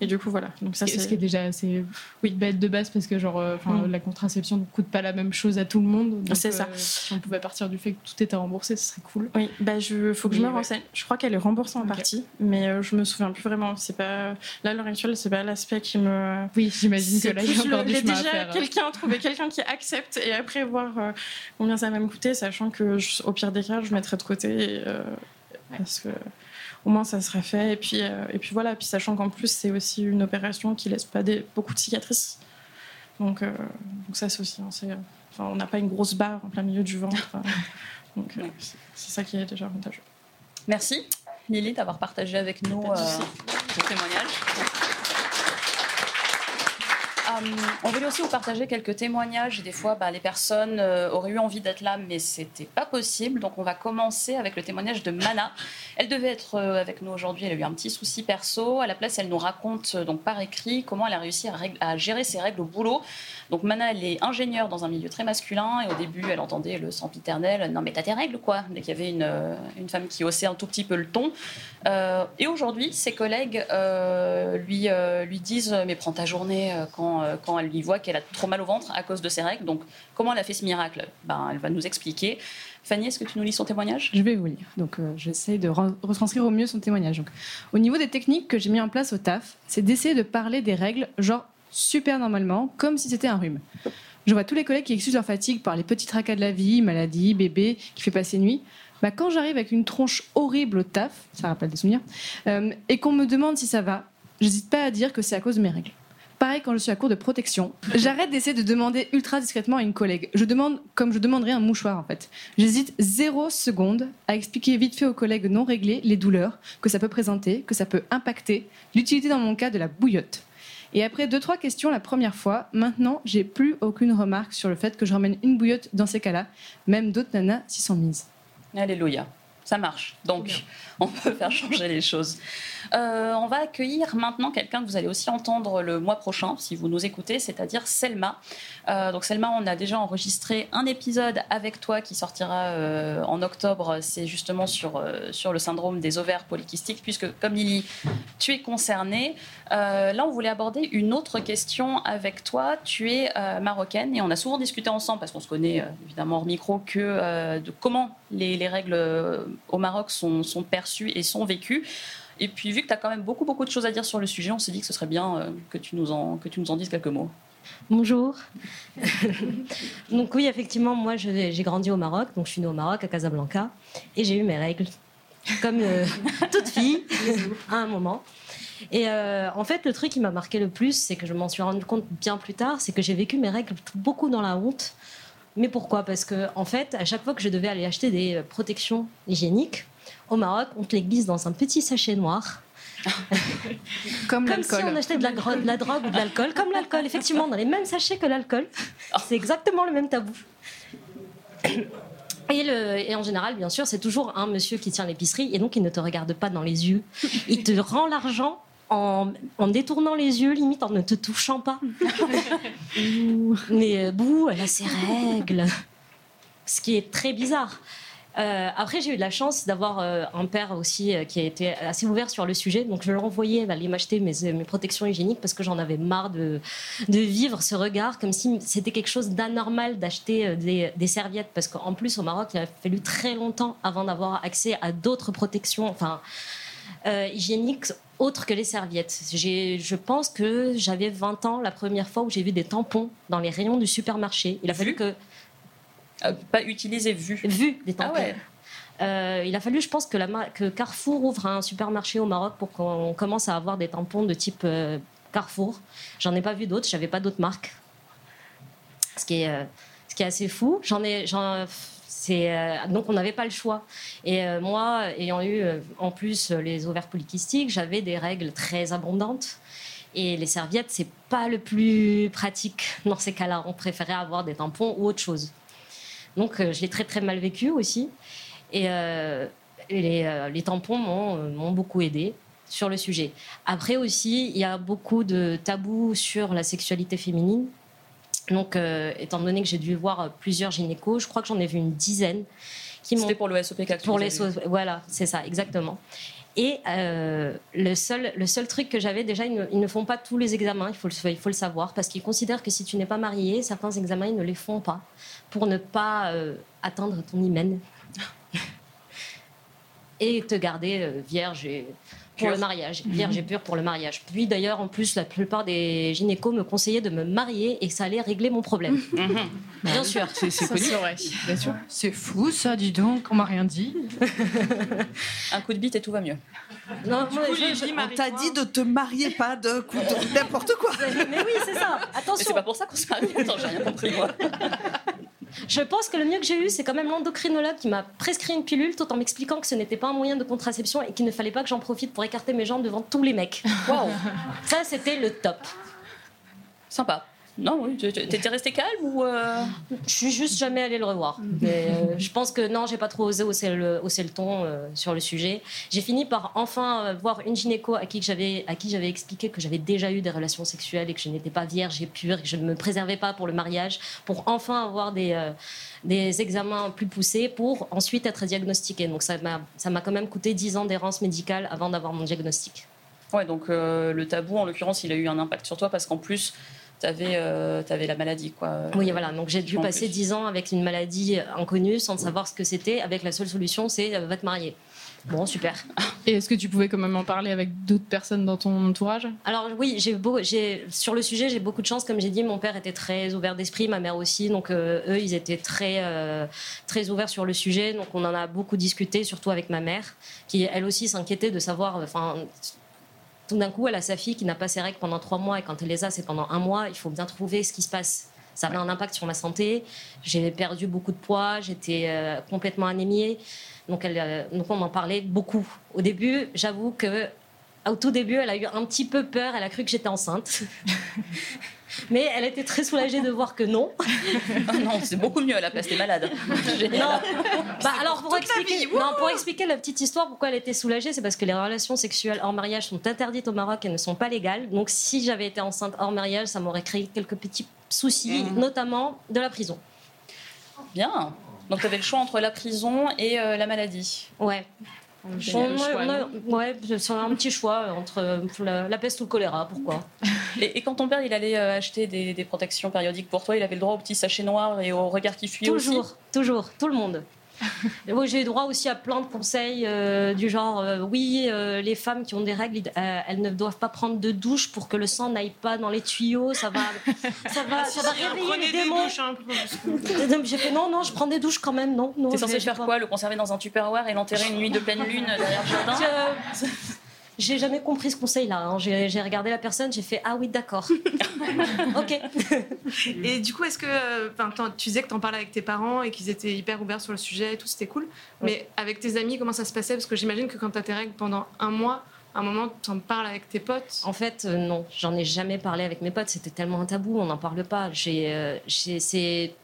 Speaker 12: Et du coup, voilà. Donc, ça,
Speaker 8: Ce qui- ce
Speaker 12: c'est.
Speaker 8: qui est déjà assez oui, bête de base parce que genre, euh,
Speaker 12: Mm.
Speaker 8: la contraception ne coûte pas la même chose à tout le monde.
Speaker 12: C'est ça.
Speaker 8: euh, si on pouvait partir du fait que tout était remboursé, ce serait cool.
Speaker 12: Oui, bah je faut que je me
Speaker 8: ouais.
Speaker 12: renseigne. Je crois qu'elle est remboursée en partie, mais euh, je me souviens plus vraiment. C'est pas là à l'heure actuelle, c'est pas l'aspect qui me.
Speaker 8: Oui, j'imagine que
Speaker 12: C'est
Speaker 8: là, il y a encore
Speaker 12: le-
Speaker 8: du chemin à
Speaker 12: déjà
Speaker 8: faire. hein.
Speaker 12: quelqu'un trouver quelqu'un qui accepte et après voir combien ça va me coûter, sachant que je- au pire des cas, je mettrai de côté et, euh, parce que au moins ça sera fait. Et puis euh, et puis voilà. Puis sachant qu'en plus c'est aussi une opération qui laisse pas des, beaucoup de cicatrices. Donc euh, donc ça c'est aussi. hein, enfin, on n'a pas une grosse barre en plein milieu du ventre. donc euh, c'est- ça qui est déjà avantageux.
Speaker 5: Merci Lily d'avoir partagé avec nous ton témoignage. Euh, on voulait aussi vous partager quelques témoignages. Des fois, bah, les personnes euh, auraient eu envie d'être là, mais c'était pas possible. Donc, on va commencer avec le témoignage de Mana. Elle devait être euh, avec nous aujourd'hui. Elle a eu un petit souci perso. À la place, elle nous raconte donc par écrit comment elle a réussi à, gérer ses règles au boulot. Donc, Mana, elle est ingénieure dans un milieu très masculin. Et au début, elle entendait le sempiternel Non, mais t'as tes règles, quoi? Dès qu'il y avait une, femme qui haussait un tout petit peu le ton. Et aujourd'hui, ses collègues lui, lui disent Mais prends ta journée quand, euh, quand elle lui voit qu'elle a trop mal au ventre à cause de ses règles. Donc, comment elle a fait ce miracle? Ben, Elle va nous expliquer. Fanny, est-ce que tu nous lis son témoignage?
Speaker 10: Je vais vous lire. Donc, euh, j'essaie de re- retranscrire au mieux son témoignage. Donc, au niveau des techniques que j'ai mis en place au taf, c'est d'essayer de parler des règles, genre super normalement, comme si c'était un rhume. Je vois tous les collègues qui excusent leur fatigue par les petits tracas de la vie, maladie, bébé, qui fait passer nuit. Bah, quand j'arrive avec une tronche horrible au taf, ça rappelle des souvenirs, euh, et qu'on me demande si ça va, j'hésite pas à dire que c'est à cause de mes règles. Pareil quand je suis à court de protection. J'arrête d'essayer de demander ultra discrètement à une collègue. Je demande comme je demanderais un mouchoir en fait. J'hésite zéro seconde à expliquer vite fait aux collègues non réglés les douleurs que ça peut présenter, que ça peut impacter, l'utilité dans mon cas de la bouillotte. Et après deux trois questions la première fois, maintenant j'ai plus aucune remarque sur le fait que je ramène une bouillotte dans ces cas-là, même d'autres nanas s'y sont mises.
Speaker 5: Alléluia. Ça marche. Donc, on peut faire changer les choses. Euh, on va accueillir maintenant quelqu'un que vous allez aussi entendre le mois prochain, si vous nous écoutez, c'est-à-dire Selma. Euh, donc, Selma, on a déjà enregistré un épisode avec toi qui sortira euh, en octobre. C'est justement sur, sur le syndrome des ovaires polykystiques, puisque, comme Lily, tu es concernée. Là, on voulait aborder une autre question avec toi. Tu es marocaine et on a souvent discuté ensemble, parce qu'on se connaît évidemment hors micro, que de comment les, les règles au Maroc sont, sont perçues et sont vécues. Et puis, vu que tu as quand même beaucoup, beaucoup de choses à dire sur le sujet, on s'est dit que ce serait bien euh, que, tu nous en, que tu nous en dises quelques mots.
Speaker 14: Bonjour. donc oui, effectivement, moi j'ai grandi au Maroc, donc je suis née au Maroc, à Casablanca, et j'ai eu mes règles, comme euh, toute fille, à un moment. Et euh, en fait, le truc qui m'a marqué le plus, c'est que je m'en suis rendu compte bien plus tard, c'est que j'ai vécu mes règles beaucoup dans la honte. Mais pourquoi? Parce que en fait, à chaque fois que je devais aller acheter des euh, protections hygiéniques, au Maroc, on te les glisse dans un petit sachet noir.
Speaker 10: Comme
Speaker 14: Comme si on achetait de la, gro- de la drogue ou de l'alcool, comme l'alcool, effectivement, dans les mêmes sachets que l'alcool. C'est exactement le même tabou. Et, le- et en général, bien sûr, c'est toujours un monsieur qui tient l'épicerie et donc il ne te regarde pas dans les yeux. Il te rend l'argent en, en détournant les yeux, limite en ne te touchant pas. Mais euh, bouh, elle a ses règles. Ce qui est très bizarre. Euh, après, j'ai eu de la chance d'avoir euh, un père aussi qui a été assez ouvert sur le sujet. Donc, je l'envoyais aller m'acheter mes, mes protections hygiéniques parce que j'en avais marre de, de vivre ce regard comme si c'était quelque chose d'anormal d'acheter des, des serviettes. Parce qu'en plus, au Maroc, il a fallu très longtemps avant d'avoir accès à d'autres protections enfin, euh, hygiéniques autres que les serviettes. Je pense que j'avais 20 ans la première fois où j'ai vu des tampons dans les rayons du supermarché. Il a fallu que
Speaker 5: Euh, pas utiliser vu.
Speaker 14: vu des tampons.
Speaker 5: Ah ouais.
Speaker 14: Euh, il a fallu, je pense, que, la ma- que Carrefour ouvre un supermarché au Maroc pour qu'on commence à avoir des tampons de type euh, Carrefour. J'en ai pas vu d'autres, j'avais pas d'autres marques. Ce qui est, euh, ce qui est assez fou. J'en ai, j'en- euh, donc on n'avait pas le choix. Et euh, moi, ayant eu euh, en plus les ovaires polykystiques, j'avais des règles très abondantes. Et les serviettes, c'est pas le plus pratique dans ces cas-là. On préférait avoir des tampons ou autre chose. Donc je l'ai très très mal vécu aussi. Et, les, tampons m'ont m'ont beaucoup aidé sur le sujet. Après aussi, il y a beaucoup de tabous sur la sexualité féminine. Donc, euh, étant donné que j'ai dû voir euh, plusieurs gynécos, je crois que j'en ai vu une dizaine.
Speaker 5: C'était pour le SOPK
Speaker 14: Pour les voilà, c'est ça, exactement. Et euh, le, seul, le seul truc que j'avais, déjà, ils ne, ils ne font pas tous les examens, il faut le, il faut le savoir, parce qu'ils considèrent que si tu n'es pas marié, certains examens, ils ne les font pas, pour ne pas euh, atteindre ton hymen. et te garder vierge et- pour le mariage, vierge et pure pour le mariage. Puis d'ailleurs, en plus, la plupart des gynécos me conseillaient de me marier et que ça allait régler mon problème. Bien sûr.
Speaker 10: C'est c'est
Speaker 2: Ça,
Speaker 10: connu.
Speaker 2: c'est vrai.
Speaker 10: Bien sûr. C'est fou ça, dis donc, on m'a rien dit.
Speaker 5: Un coup de bite et tout va mieux.
Speaker 14: Non, moi,
Speaker 13: coup,
Speaker 14: je- je-
Speaker 6: On t'a dit de te marier pas de coup de n'importe quoi.
Speaker 14: mais oui, c'est ça.
Speaker 5: Mais c'est
Speaker 14: Attention.
Speaker 5: pas pour ça qu'on se marie. Attends, j'ai rien compris moi.
Speaker 14: Je pense que le mieux que j'ai eu, c'est quand même l'endocrinologue qui m'a prescrit une pilule tout en m'expliquant que ce n'était pas un moyen de contraception et qu'il ne fallait pas que j'en profite pour écarter mes jambes devant tous les mecs.
Speaker 5: Waouh,
Speaker 14: Ça, c'était le top.
Speaker 5: sympa. Non, oui, t'étais resté calme ou euh,
Speaker 14: Je suis juste jamais allée le revoir. Mais, euh, je pense que non, j'ai pas trop osé hausser le, hausser le ton euh, sur le sujet. J'ai fini par enfin euh, voir une gynéco à qui j'avais à qui j'avais expliqué que j'avais déjà eu des relations sexuelles et que je n'étais pas vierge et pure et que je ne me préservais pas pour le mariage, pour enfin avoir des des examens plus poussés pour ensuite être diagnostiquée. Donc ça m'a ça m'a quand même coûté 10 ans d'errance médicale avant d'avoir mon diagnostic.
Speaker 5: Ouais, donc euh, le tabou, en l'occurrence, il a eu un impact sur toi parce qu'en plus, t'avais euh, t'avais la maladie, quoi.
Speaker 14: Oui, voilà. Donc j'ai dû passer. 10 ans avec une maladie inconnue sans savoir ce que c'était. Avec la seule solution, c'est euh, va te marier. Bon, super.
Speaker 2: Et est-ce que tu pouvais quand même en parler avec d'autres personnes dans ton entourage?
Speaker 14: Alors oui, j'ai beau, j'ai sur le sujet, j'ai beaucoup de chance. Comme j'ai dit, mon père était très ouvert d'esprit, ma mère aussi. Donc euh, eux, ils étaient très euh, très ouverts sur le sujet. Donc on en a beaucoup discuté, surtout avec ma mère, qui elle aussi s'inquiétait de savoir. Enfin, tout d'un coup, elle a sa fille qui n'a pas ses règles pendant trois mois et quand elle les a, c'est pendant un mois. Il faut bien trouver ce qui se passe. Ça avait un impact sur ma santé. J'ai perdu beaucoup de poids. J'étais euh, complètement anémiée. Donc, elle, euh, donc on en parlait beaucoup. Au début, j'avoue que Au tout début, elle a eu un petit peu peur, elle a cru que j'étais enceinte. Mais elle était très soulagée de voir que non.
Speaker 5: Ah non, c'est beaucoup mieux à la place des malades. Génial.
Speaker 14: Non. Bah, alors pour expliquer, non, pour expliquer la petite histoire, pourquoi elle était soulagée, c'est parce que les relations sexuelles hors mariage sont interdites au Maroc et ne sont pas légales. Donc si j'avais été enceinte hors mariage, ça m'aurait créé quelques petits soucis,
Speaker 5: Mhm.
Speaker 14: notamment de la prison.
Speaker 5: Bien. Donc tu avais le choix entre la prison et euh, la maladie.
Speaker 14: Ouais.
Speaker 5: On
Speaker 14: On a- on a- ouais, c'est un petit choix entre euh, la, la peste ou le choléra, pourquoi?
Speaker 5: Et, et quand ton père il allait euh, acheter des, des protections périodiques pour toi, il avait le droit au petit sachet noir et au regard qui fuit aussi?
Speaker 14: Toujours, toujours, tout le monde. Moi, j'ai eu droit aussi à plein de conseils euh, du genre euh, oui, euh, les femmes qui ont des règles, euh, elles ne doivent pas prendre de douche pour que le sang n'aille pas dans les tuyaux, ça va, ça va, ça va réveiller
Speaker 13: Prenez
Speaker 14: les
Speaker 13: des
Speaker 14: démons.
Speaker 13: douches, hein,
Speaker 14: J'ai fait non, non, je prends des douches quand même, non. non
Speaker 5: T'es censé faire quoi Le conserver dans un tupperware et l'enterrer une nuit de pleine lune derrière le jardin
Speaker 14: Je- J'ai jamais compris ce conseil-là. hein. J'ai regardé la personne, j'ai fait ah oui, d'accord. ok.
Speaker 13: Et du coup, est-ce que. euh, tu disais que t'en parlais avec tes parents et qu'ils étaient hyper ouverts sur le sujet et tout, c'était cool. Mais avec tes amis, comment ça se passait? Parce que j'imagine que quand t'as tes règles pendant un mois, à un moment, t'en parles avec tes potes?
Speaker 14: En fait, euh, non, j'en ai jamais parlé avec mes potes. C'était tellement un tabou, on n'en parle pas. J'ai, euh, c'est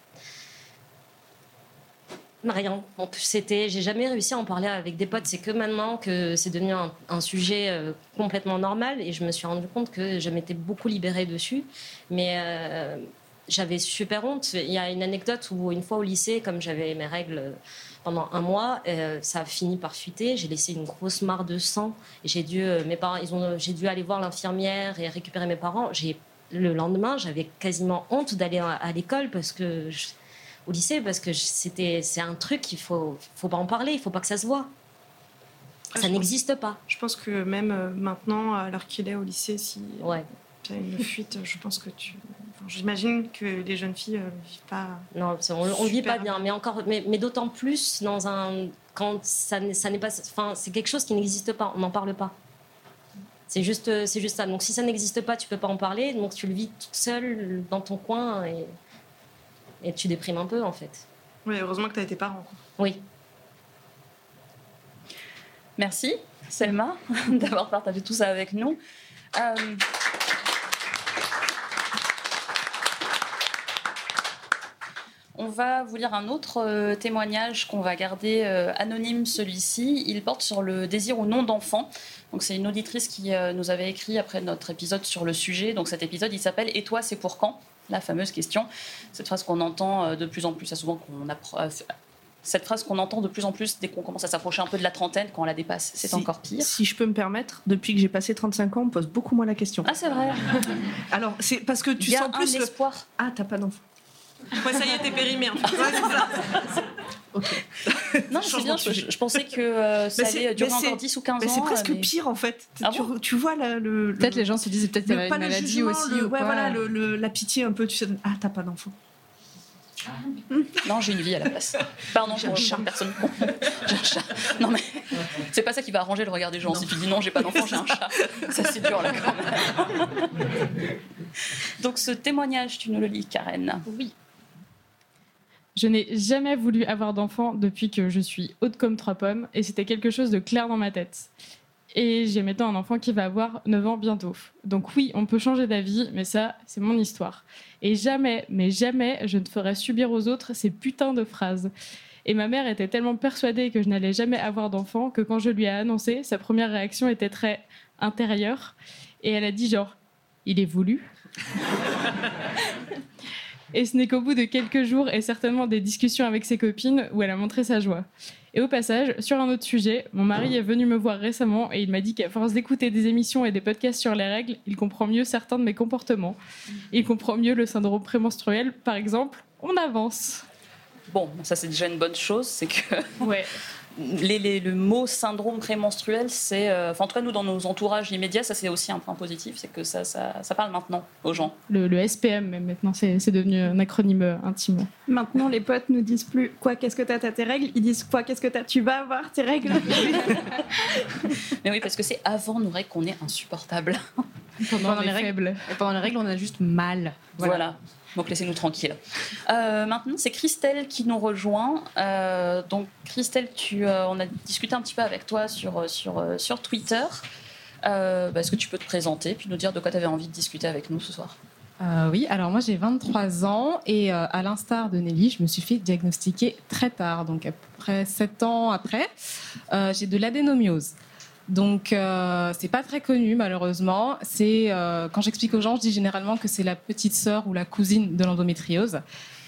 Speaker 14: En plus, C'était, j'ai jamais réussi à en parler avec des potes. C'est que maintenant que c'est devenu un, sujet euh, complètement normal et je me suis rendu compte que je m'étais beaucoup libérée dessus. Mais euh, j'avais super honte. Il y a une anecdote où une fois au lycée, comme j'avais mes règles pendant un mois, euh, ça a fini par fuiter. J'ai laissé une grosse mare de sang. J'ai dû, euh, mes parents, ils ont, j'ai dû aller voir l'infirmière et récupérer mes parents. J'ai, le lendemain, j'avais quasiment honte d'aller à, à l'école parce que je- au lycée parce que c'était, c'est un truc qu'il faut, faut pas en parler. Il faut pas que ça se voit. Ça n'existe pas.
Speaker 13: Je pense que même euh, maintenant, l'heure qu'il est au lycée, si
Speaker 14: Ouais.
Speaker 13: tu as une fuite, je pense que tu. enfin, J'imagine que les jeunes filles ne vivent pas.
Speaker 14: Non, on, le vit pas bien, mais encore, mais, mais d'autant plus dans un quand ça, ça n'est pas, enfin, c'est quelque chose qui n'existe pas. On n'en parle pas. C'est juste, euh, c'est juste ça. Donc si ça n'existe pas, tu peux pas en parler. Donc tu le vis tout seul dans ton coin et, et tu déprimes un peu en fait.
Speaker 13: Oui, heureusement que tu as été parent. quoi.
Speaker 14: Oui.
Speaker 5: Merci, Selma, d'avoir partagé tout ça avec nous. Euh, On va vous lire un autre euh, témoignage qu'on va garder euh, anonyme celui-ci. Il porte sur le désir ou non d'enfant. Donc c'est une auditrice qui euh, nous avait écrit après notre épisode sur le sujet. Donc cet épisode il s'appelle Et toi c'est pour quand? La fameuse question. Cette phrase qu'on entend euh, de plus en plus, assez souvent qu'on appro- euh, cette phrase qu'on entend de plus en plus dès qu'on commence à s'approcher un peu de la trentaine, quand on la dépasse, c'est
Speaker 6: Si-
Speaker 5: encore pire.
Speaker 6: Si je peux me permettre, depuis que j'ai passé 35 ans, on me pose beaucoup moins la question.
Speaker 5: Ah, c'est vrai.
Speaker 6: Alors, c'est parce que tu
Speaker 5: y a
Speaker 6: sens
Speaker 5: un
Speaker 6: plus le.
Speaker 5: espoir.
Speaker 6: Ah, t'as pas d'enfant.
Speaker 13: Ouais, ça y est, t'es périmé en fait. Ouais, c'est ça.
Speaker 5: Non, c'est bien,
Speaker 6: de
Speaker 5: je,
Speaker 6: sujet.
Speaker 5: je pensais que euh, ça
Speaker 6: Mais c'est-
Speaker 5: allait durer
Speaker 6: mais
Speaker 5: encore 10 ou 15
Speaker 6: mais
Speaker 5: ans.
Speaker 6: c'est presque
Speaker 5: mais-
Speaker 6: pire en fait.
Speaker 5: Ah
Speaker 6: tu,
Speaker 5: bon
Speaker 6: tu vois là, le. le-
Speaker 10: Peut-être les gens se disent peut-être
Speaker 6: le-
Speaker 10: qu'elle a
Speaker 6: pas
Speaker 10: une
Speaker 6: le
Speaker 10: maladie
Speaker 6: jugement,
Speaker 10: aussi.
Speaker 6: le-
Speaker 10: ou
Speaker 6: ouais,
Speaker 10: quoi.
Speaker 6: voilà, le- le- la pitié un peu. Tu sais, ah, t'as pas d'enfant.
Speaker 5: Non, j'ai une vie à la place. Pardon,
Speaker 6: J'ai un chat.
Speaker 5: personne. J'ai un chat. Non, mais c'est pas ça qui va arranger le regard des gens. Si tu dis non, j'ai pas d'enfant, j'ai un chat. Ça, c'est dur là quand même. Donc, ce témoignage, tu nous le lis, Karen.
Speaker 8: Oui. Je n'ai jamais voulu avoir d'enfant depuis que je suis haute comme trois pommes et c'était quelque chose de clair dans ma tête. Et j'ai maintenant un enfant qui va avoir 9 ans bientôt. Donc oui, on peut changer d'avis, mais ça, c'est mon histoire. Et jamais, mais jamais, je ne ferai subir aux autres ces putains de phrases. Et ma mère était tellement persuadée que je n'allais jamais avoir d'enfant que quand je lui ai annoncé, sa première réaction était très intérieure. Et elle a dit genre, il est voulu. Et ce n'est qu'au bout de quelques jours et certainement des discussions avec ses copines où elle a montré sa joie. Et au passage, sur un autre sujet, mon mari est venu me voir récemment et il m'a dit qu'à force d'écouter des émissions et des podcasts sur les règles, il comprend mieux certains de mes comportements. Il comprend mieux le syndrome prémenstruel, par exemple. On avance.
Speaker 5: Bon, ça, c'est déjà une bonne chose. C'est que
Speaker 8: Ouais.
Speaker 5: Les, les- le mot syndrome prémenstruel, c'est. euh, en tout cas, nous, dans nos entourages immédiats, ça, c'est aussi un point positif. C'est que ça, ça, ça parle maintenant aux gens.
Speaker 8: Le, le SPM, même maintenant, c'est c'est devenu un acronyme euh, intime.
Speaker 12: Maintenant, les potes nous disent plus quoi, qu'est-ce que t'as, t'as tes règles? Ils disent quoi, qu'est-ce que t'as, tu vas avoir tes règles?
Speaker 5: Mais oui, parce que c'est avant nos règles qu'on est insupportable.
Speaker 10: Pendant
Speaker 8: les
Speaker 10: les règles, et pendant les règles, on a juste mal.
Speaker 5: Voilà. Donc laissez-nous tranquilles. Euh, maintenant, c'est Christelle qui nous rejoint. Euh, donc Christelle, tu, euh, on a discuté un petit peu avec toi sur, sur, euh, sur Twitter. Euh, bah, Est-ce que tu peux te présenter puis nous dire de quoi tu avais envie de discuter avec nous ce soir?
Speaker 15: Oui, alors moi j'ai 23 ans et à l'instar de Nelly, je me suis fait diagnostiquer très tard, donc à peu près 7 ans après. J'ai de l'adénomiose. Donc euh, c'est pas très connu malheureusement. C'est euh, quand j'explique aux gens, je dis généralement que c'est la petite sœur ou la cousine de l'endométriose.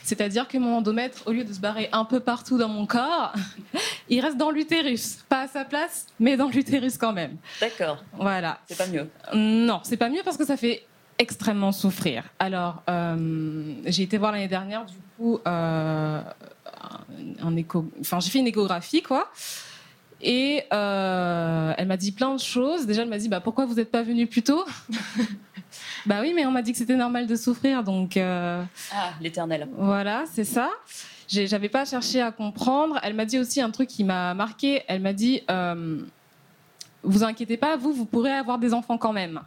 Speaker 15: C'est-à-dire que mon endomètre, au lieu de se barrer un peu partout dans mon corps, il reste dans l'utérus. Pas à sa place, mais dans l'utérus quand même.
Speaker 5: D'accord.
Speaker 15: Voilà.
Speaker 5: C'est pas mieux.
Speaker 15: Non, c'est pas mieux parce que ça fait extrêmement souffrir. Alors, euh, j'ai été voir l'année dernière, du coup, euh, un, écho, enfin, j'ai fait une échographie, quoi. Et euh, elle m'a dit plein de choses. Déjà, elle m'a dit bah, pourquoi vous n'êtes pas venu plus tôt? Bah oui, mais on m'a dit que c'était normal de souffrir, donc. euh,
Speaker 5: Ah, l'éternel.
Speaker 15: voilà, c'est ça. J'avais pas cherché à comprendre. Elle m'a dit aussi un truc qui m'a marqué. Elle m'a dit euh, Vous inquiétez pas, vous, vous pourrez avoir des enfants quand même.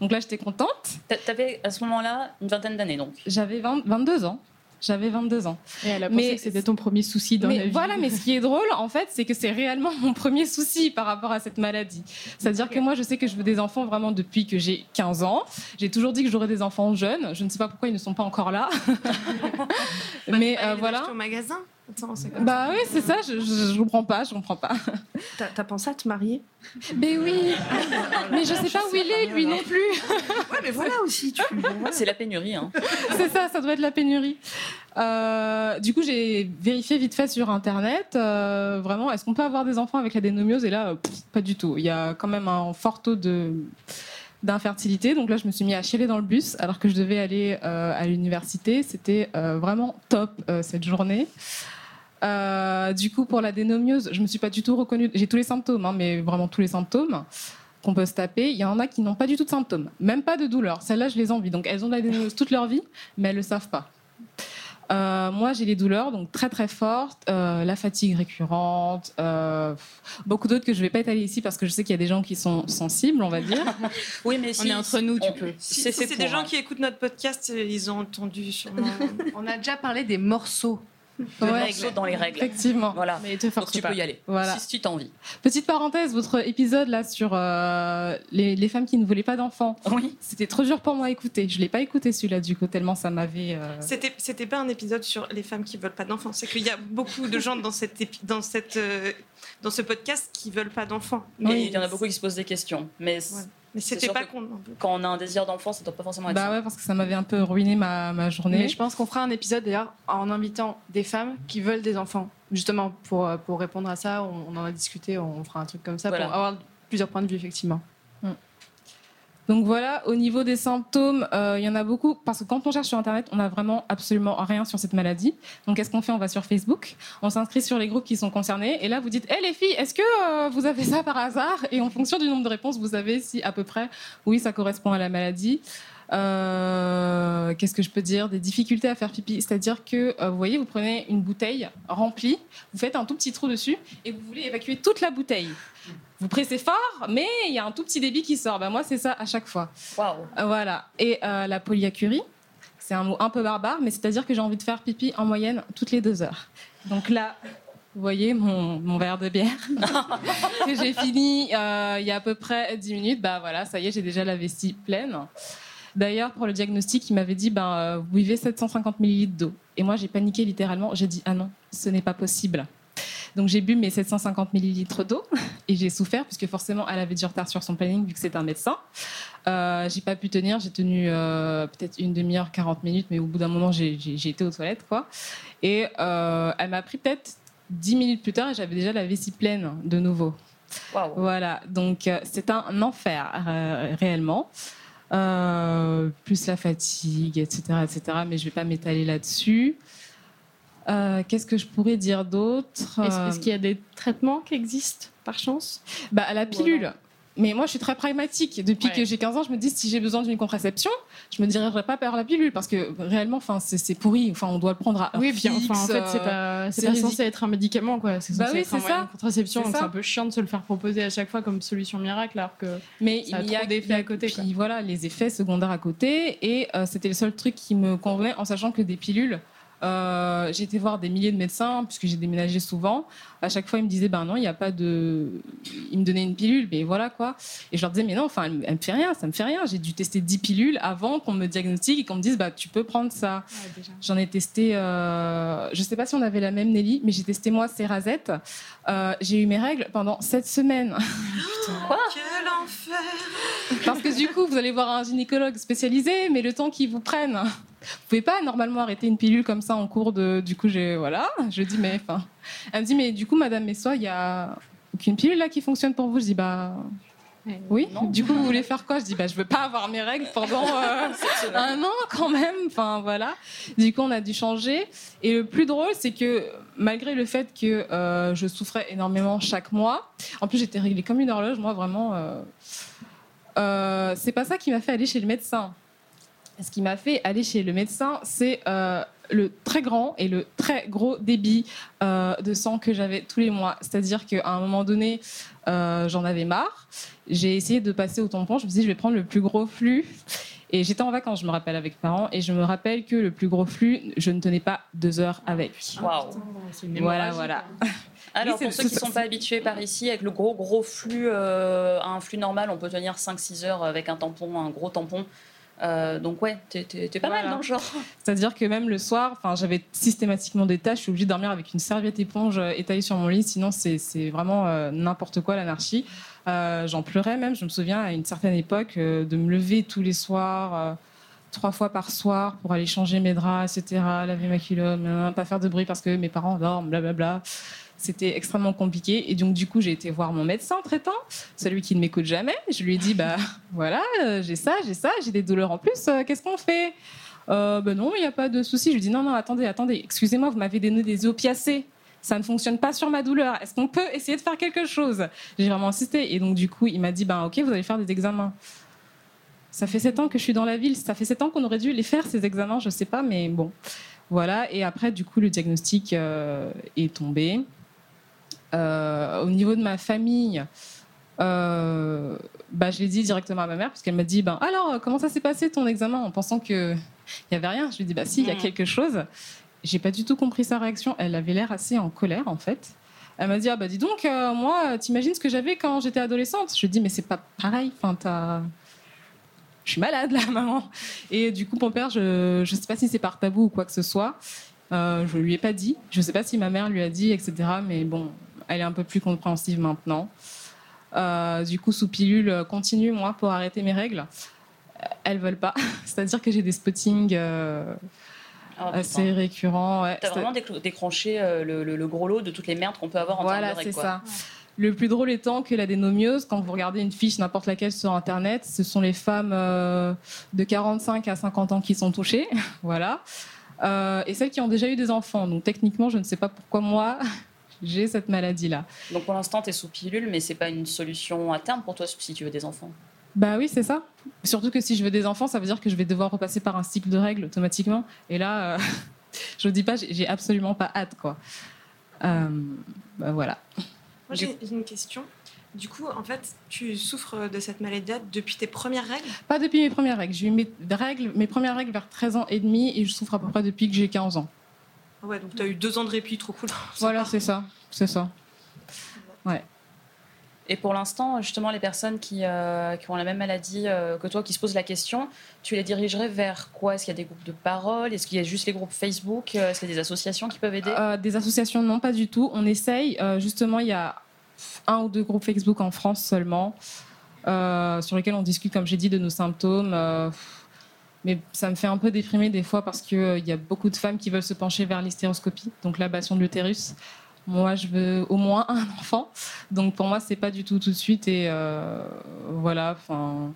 Speaker 15: Donc là, j'étais contente.
Speaker 5: T'a- T'avais à ce moment-là une vingtaine d'années donc.
Speaker 15: J'avais 20 22 ans. J'avais 22 ans.
Speaker 8: Et elle a pensé que c'était ton premier souci dans
Speaker 15: mais
Speaker 8: la vie.
Speaker 15: Voilà, mais ce qui est drôle, en fait, c'est que c'est réellement mon premier souci par rapport à cette maladie. C'est-à-dire que moi, je sais que je veux des enfants vraiment depuis que j'ai 15 ans. J'ai toujours dit que j'aurais des enfants jeunes. Je ne sais pas pourquoi ils ne sont pas encore là. mais euh, voilà.
Speaker 9: au magasin Attends, c'est comme
Speaker 15: Bah oui, c'est ça, je, je, je comprends pas, je comprends pas.
Speaker 6: T'as t'as pensé à te marier
Speaker 15: Mais oui, mais je sais pas où il est, lui non plus.
Speaker 6: Ouais, mais voilà aussi. Tu...
Speaker 5: C'est la pénurie. Hein.
Speaker 15: C'est ça, ça doit être la pénurie. Euh, du coup, j'ai vérifié vite fait sur Internet, euh, vraiment, est-ce qu'on peut avoir des enfants avec la dénomiose Et là, euh, pff, pas du tout. Il y a quand même un fort taux de d'infertilité. Donc là, je me suis mis à chialer dans le bus alors que je devais aller euh, à l'université. C'était euh, vraiment top euh, cette journée. Euh, du coup, pour la dénomiose, je me suis pas du tout reconnue. J'ai tous les symptômes, hein, mais vraiment tous les symptômes qu'on peut se taper. Il y en a qui n'ont pas du tout de symptômes, même pas de douleur. Celles-là, je les envie. Donc, elles ont de la dénomiose toute leur vie, mais elles le savent pas. Euh, moi, j'ai les douleurs, donc très très fortes, euh, la fatigue récurrente, euh, beaucoup d'autres que je vais pas étaler ici parce que je sais qu'il y a des gens qui sont sensibles, on va dire.
Speaker 5: Oui, mais
Speaker 8: On est entre nous, tu
Speaker 5: on-
Speaker 8: peux.
Speaker 9: Si
Speaker 5: C'est
Speaker 9: si des gens
Speaker 5: hein.
Speaker 9: qui écoutent notre podcast, ils ont entendu sûrement.
Speaker 10: On a déjà parlé des morceaux.
Speaker 5: De
Speaker 15: Ouais.
Speaker 5: morceaux dans les règles.
Speaker 15: Effectivement.
Speaker 5: Voilà.
Speaker 8: Mais te
Speaker 5: Donc
Speaker 8: force
Speaker 5: tu
Speaker 8: pas.
Speaker 5: peux y aller.
Speaker 15: Voilà.
Speaker 5: Si, si tu envie.
Speaker 15: Petite parenthèse, votre épisode là sur euh, les, les femmes qui ne voulaient pas d'enfants,
Speaker 5: Oui.
Speaker 15: c'était trop dur pour moi à écouter. Je l'ai pas écouté celui-là du coup tellement ça m'avait. euh,
Speaker 9: C'était, c'était pas un épisode sur les femmes qui veulent pas d'enfants. C'est qu'il y a beaucoup de gens dans, cette épi- dans, cette, euh, dans ce podcast qui veulent pas d'enfants.
Speaker 5: Mais
Speaker 9: Mais,
Speaker 5: il y en a beaucoup qui se posent des questions. Mais
Speaker 9: Ouais. Mais c'était pas con.
Speaker 5: quand on a un désir d'enfant, ça doit pas forcément être
Speaker 15: Bah
Speaker 5: ça.
Speaker 15: ouais parce que ça m'avait un peu ruiné ma, ma journée.
Speaker 10: Mais je pense qu'on fera un épisode d'ailleurs en invitant des femmes qui veulent des enfants. Justement, pour, euh, pour répondre à ça, on, on en a discuté, on fera un truc comme ça
Speaker 5: Voilà.
Speaker 10: pour avoir plusieurs points de vue, effectivement.
Speaker 15: Donc voilà, au niveau des symptômes, euh, il y en a beaucoup. Parce que quand on cherche sur internet, on n'a vraiment absolument rien sur cette maladie. Donc qu'est-ce qu'on fait? On va sur Facebook, on s'inscrit sur les groupes qui sont concernés. Et là vous dites "Hé les filles, est-ce que euh, vous avez ça par hasard? Et en fonction du nombre de réponses, vous savez si à peu près oui, ça correspond à la maladie. Euh, Qu'est-ce que je peux dire? Des difficultés à faire pipi, c'est-à-dire que vous voyez, vous prenez une bouteille remplie, vous faites un tout petit trou dessus et vous voulez évacuer toute la bouteille. Vous pressez fort, mais il y a un tout petit débit qui sort. Ben moi, c'est ça à chaque fois. Voilà. Et euh, la polyacurie, c'est un mot un peu barbare, mais c'est-à-dire que j'ai envie de faire pipi en moyenne toutes les deux heures. Donc là, vous voyez mon, mon verre de bière que j'ai fini euh, il y a à peu près 10 minutes. Bah voilà, ça y est, j'ai déjà la vestie pleine. D'ailleurs, pour le diagnostic, il m'avait dit ben, euh, vous buvez 750 ml d'eau. Et moi, j'ai paniqué littéralement. J'ai dit ah non, ce n'est pas possible. Donc j'ai bu mes 750 ml d'eau et j'ai souffert puisque forcément elle avait du retard sur son planning vu que c'est un médecin. Euh, j'ai pas pu tenir, j'ai tenu euh, peut-être une demi-heure, 40 minutes, mais au bout d'un moment j'ai été aux toilettes quoi. Et euh, elle m'a pris peut-être 10 minutes plus tard et j'avais déjà la vessie pleine de nouveau.
Speaker 5: Waouh.
Speaker 15: Voilà, donc euh, c'est un enfer réellement. Plus la fatigue, etc., etc. Mais je vais pas m'étaler là-dessus. Euh, Qu'est-ce que je pourrais dire d'autre
Speaker 8: Est-ce
Speaker 15: Euh,
Speaker 8: qu'il y a des traitements qui existent par chance
Speaker 15: bah, la pilule. Mais moi, je suis très pragmatique. Depuis
Speaker 8: Ouais.
Speaker 15: que j'ai 15 ans, je me dis si j'ai besoin d'une contraception, je me dirigerai pas vers la pilule parce que réellement, enfin, c'est pourri. Enfin, on doit le prendre à
Speaker 8: Oui, bien. Enfin, en fait, c'est
Speaker 15: euh,
Speaker 8: pas, pas censé être un médicament, quoi. C'est
Speaker 15: Bah oui,
Speaker 8: être un moyen
Speaker 15: ça.
Speaker 8: de contraception.
Speaker 15: C'est
Speaker 8: un peu chiant de se le faire proposer à chaque fois comme solution miracle, alors que
Speaker 15: Mais
Speaker 8: ça a
Speaker 15: il y a
Speaker 8: trop d'effets à côté. quoi.
Speaker 15: Puis voilà, les effets secondaires à côté. Et euh, c'était le seul truc qui me convenait en sachant que des pilules, Euh, j'ai été voir des milliers de médecins puisque j'ai déménagé souvent. À chaque fois, ils me disaient ben non, il n'y a pas de. Ils me donnaient une pilule, mais voilà quoi. Et je leur disais mais non, enfin, elle, elle me fait rien, ça me fait rien. J'ai dû tester 10 pilules avant qu'on me diagnostique et qu'on me dise bah tu peux prendre ça. J'en ai testé. Euh... Je sais pas si on avait la même Nelly, mais j'ai testé moi Cerazette. Euh, j'ai eu mes règles pendant 7 semaines.
Speaker 13: Quoi? Quel enfer
Speaker 15: Parce que du coup, vous allez voir un gynécologue spécialisé, mais le temps qu'ils vous prennent, vous pouvez pas normalement arrêter une pilule comme ça en cours de. Du coup, j'ai voilà, je dis mais enfin, elle me dit mais du coup, Madame Messois, il y a aucune pilule là qui fonctionne pour vous? Je dis bah. Oui. Du coup, vous voulez faire quoi? Je dis bah je veux pas avoir mes règles pendant euh, un an quand même. Enfin voilà. Du coup, on a dû changer. Et le plus drôle, c'est que malgré le fait que euh, je souffrais énormément chaque mois, en plus j'étais réglée comme une horloge. Moi, vraiment, euh, euh, c'est pas ça qui m'a fait aller chez le médecin. Ce qui m'a fait aller chez le médecin, c'est euh, le très grand et le très gros débit euh, de sang que j'avais tous les mois. C'est-à-dire qu'à un moment donné, euh, j'en avais marre. J'ai essayé de passer au tampon. Je me suis dit, je vais prendre le plus gros flux. Et j'étais en vacances, je me rappelle, avec parents. Et je me rappelle que le plus gros flux, je ne tenais pas deux heures avec.
Speaker 5: Waouh.
Speaker 15: Voilà, voilà.
Speaker 5: Alors,
Speaker 15: Oui,
Speaker 5: pour ceux qui ne sont pas habitués par ici, avec le gros gros flux, euh, un flux normal, on peut tenir 5-6 heures avec un tampon, un gros tampon. Euh, donc ouais, t'es pas mal dans le genre.
Speaker 15: C'est-à-dire que même le soir, j'avais systématiquement des tâches. Je suis obligée de dormir avec une serviette éponge euh, étalée sur mon lit. Sinon, c'est vraiment euh, n'importe quoi, l'anarchie. Euh, J'en pleurais même. Je me souviens à une certaine époque de me lever tous les soirs, trois fois par soir, pour aller changer mes draps, etc., laver ma culotte, pas faire de bruit parce que mes parents dorment, blablabla. C'était extrêmement compliqué. Et donc, du coup, j'ai été voir mon médecin traitant, celui qui ne m'écoute jamais. Je lui ai dit, bah voilà, euh, j'ai ça, j'ai ça, j'ai des douleurs en plus. euh, Qu'est-ce qu'on fait? Ben non, il n'y a pas de souci. Je lui dis non, non, attendez, attendez, excusez-moi, vous m'avez donné des opiacés. Ça ne fonctionne pas sur ma douleur. Est-ce qu'on peut essayer de faire quelque chose? J'ai vraiment insisté. Et donc, du coup, il m'a dit ben, ok, vous allez faire des examens. Ça fait sept ans que je suis dans la ville. Ça fait sept ans qu'on aurait dû les faire, ces examens. Je ne sais pas, mais bon. Voilà. Et après, du coup, le diagnostic est tombé. Euh, au niveau de ma famille, euh, bah, je l'ai dit directement à ma mère, parce qu'elle m'a dit ben, Alors, comment ça s'est passé ton examen En pensant qu'il n'y avait rien. Je lui ai dit Bah, si, il y a
Speaker 5: Mm.
Speaker 15: quelque chose. J'ai pas du tout compris sa réaction. Elle avait l'air assez en colère, en fait. Elle m'a dit Ah, bah, dis donc, euh, moi, t'imagines ce que j'avais quand j'étais adolescente? Je lui ai dit Mais c'est pas pareil. Enfin, t'as. Je suis malade, là, maman. Et du coup, mon père, je ne sais pas si c'est par tabou ou quoi que ce soit. Euh, je lui ai pas dit. Je sais pas si ma mère lui a dit, etc. Mais bon, elle est un peu plus compréhensive maintenant. Euh, du coup, sous pilule continue, moi, pour arrêter mes règles. Elles veulent pas. C'est-à-dire que j'ai des spottings euh,
Speaker 5: Ah,
Speaker 15: assez récurrents. ouais.
Speaker 5: T'as
Speaker 15: C'est-
Speaker 5: vraiment décro- décroché euh, le, le- le gros lot de toutes les merdes qu'on peut avoir en
Speaker 15: Voilà,
Speaker 5: termes de règles.
Speaker 15: c'est
Speaker 5: quoi.
Speaker 15: ça. Le plus drôle étant que la dénomiose, quand vous regardez une fiche n'importe laquelle sur Internet, ce sont les femmes euh, de 45 à 50 ans qui sont touchées. voilà. Et celles qui ont déjà eu des enfants. Donc techniquement, je ne sais pas pourquoi moi, j'ai cette maladie-là.
Speaker 5: Donc pour l'instant, t'es sous pilule, mais c'est pas une solution à terme pour toi si tu veux des enfants.
Speaker 15: Bah oui, c'est ça. Surtout que si je veux des enfants, ça veut dire que je vais devoir repasser par un cycle de règles automatiquement. Et là, euh, je ne dis pas, j'ai absolument pas hâte, quoi. Euh, bah voilà.
Speaker 13: Moi, j'ai j'ai une question. Du coup, en fait, tu souffres de cette maladie depuis tes premières règles?
Speaker 15: Pas depuis mes premières règles. J'ai eu mes, règles, mes premières règles vers 13 ans et demi et je souffre à peu près depuis que j'ai 15 ans.
Speaker 13: Ouais, donc tu as eu deux ans de répit, trop cool.
Speaker 15: Voilà, c'est ça. C'est ça. Ouais.
Speaker 5: Et pour l'instant, justement, les personnes qui, euh, qui ont la même maladie euh, que toi, qui se posent la question, tu les dirigerais vers quoi? Est-ce qu'il y a des groupes de parole? Est-ce qu'il y a juste les groupes Facebook? Euh, Est-ce qu'il y a des associations qui peuvent aider?
Speaker 15: Euh, des associations, non, pas du tout. On essaye. euh, justement, il y a un ou deux groupes Facebook en France seulement, euh, sur lesquels on discute, comme j'ai dit, de nos symptômes. Euh, mais ça me fait un peu déprimer des fois parce qu'il y a beaucoup de femmes qui veulent se pencher vers l'hystéroscopie, donc l'ablation de l'utérus. Moi, je veux au moins un enfant. Donc pour moi, c'est pas du tout tout de suite. Et euh, voilà, enfin.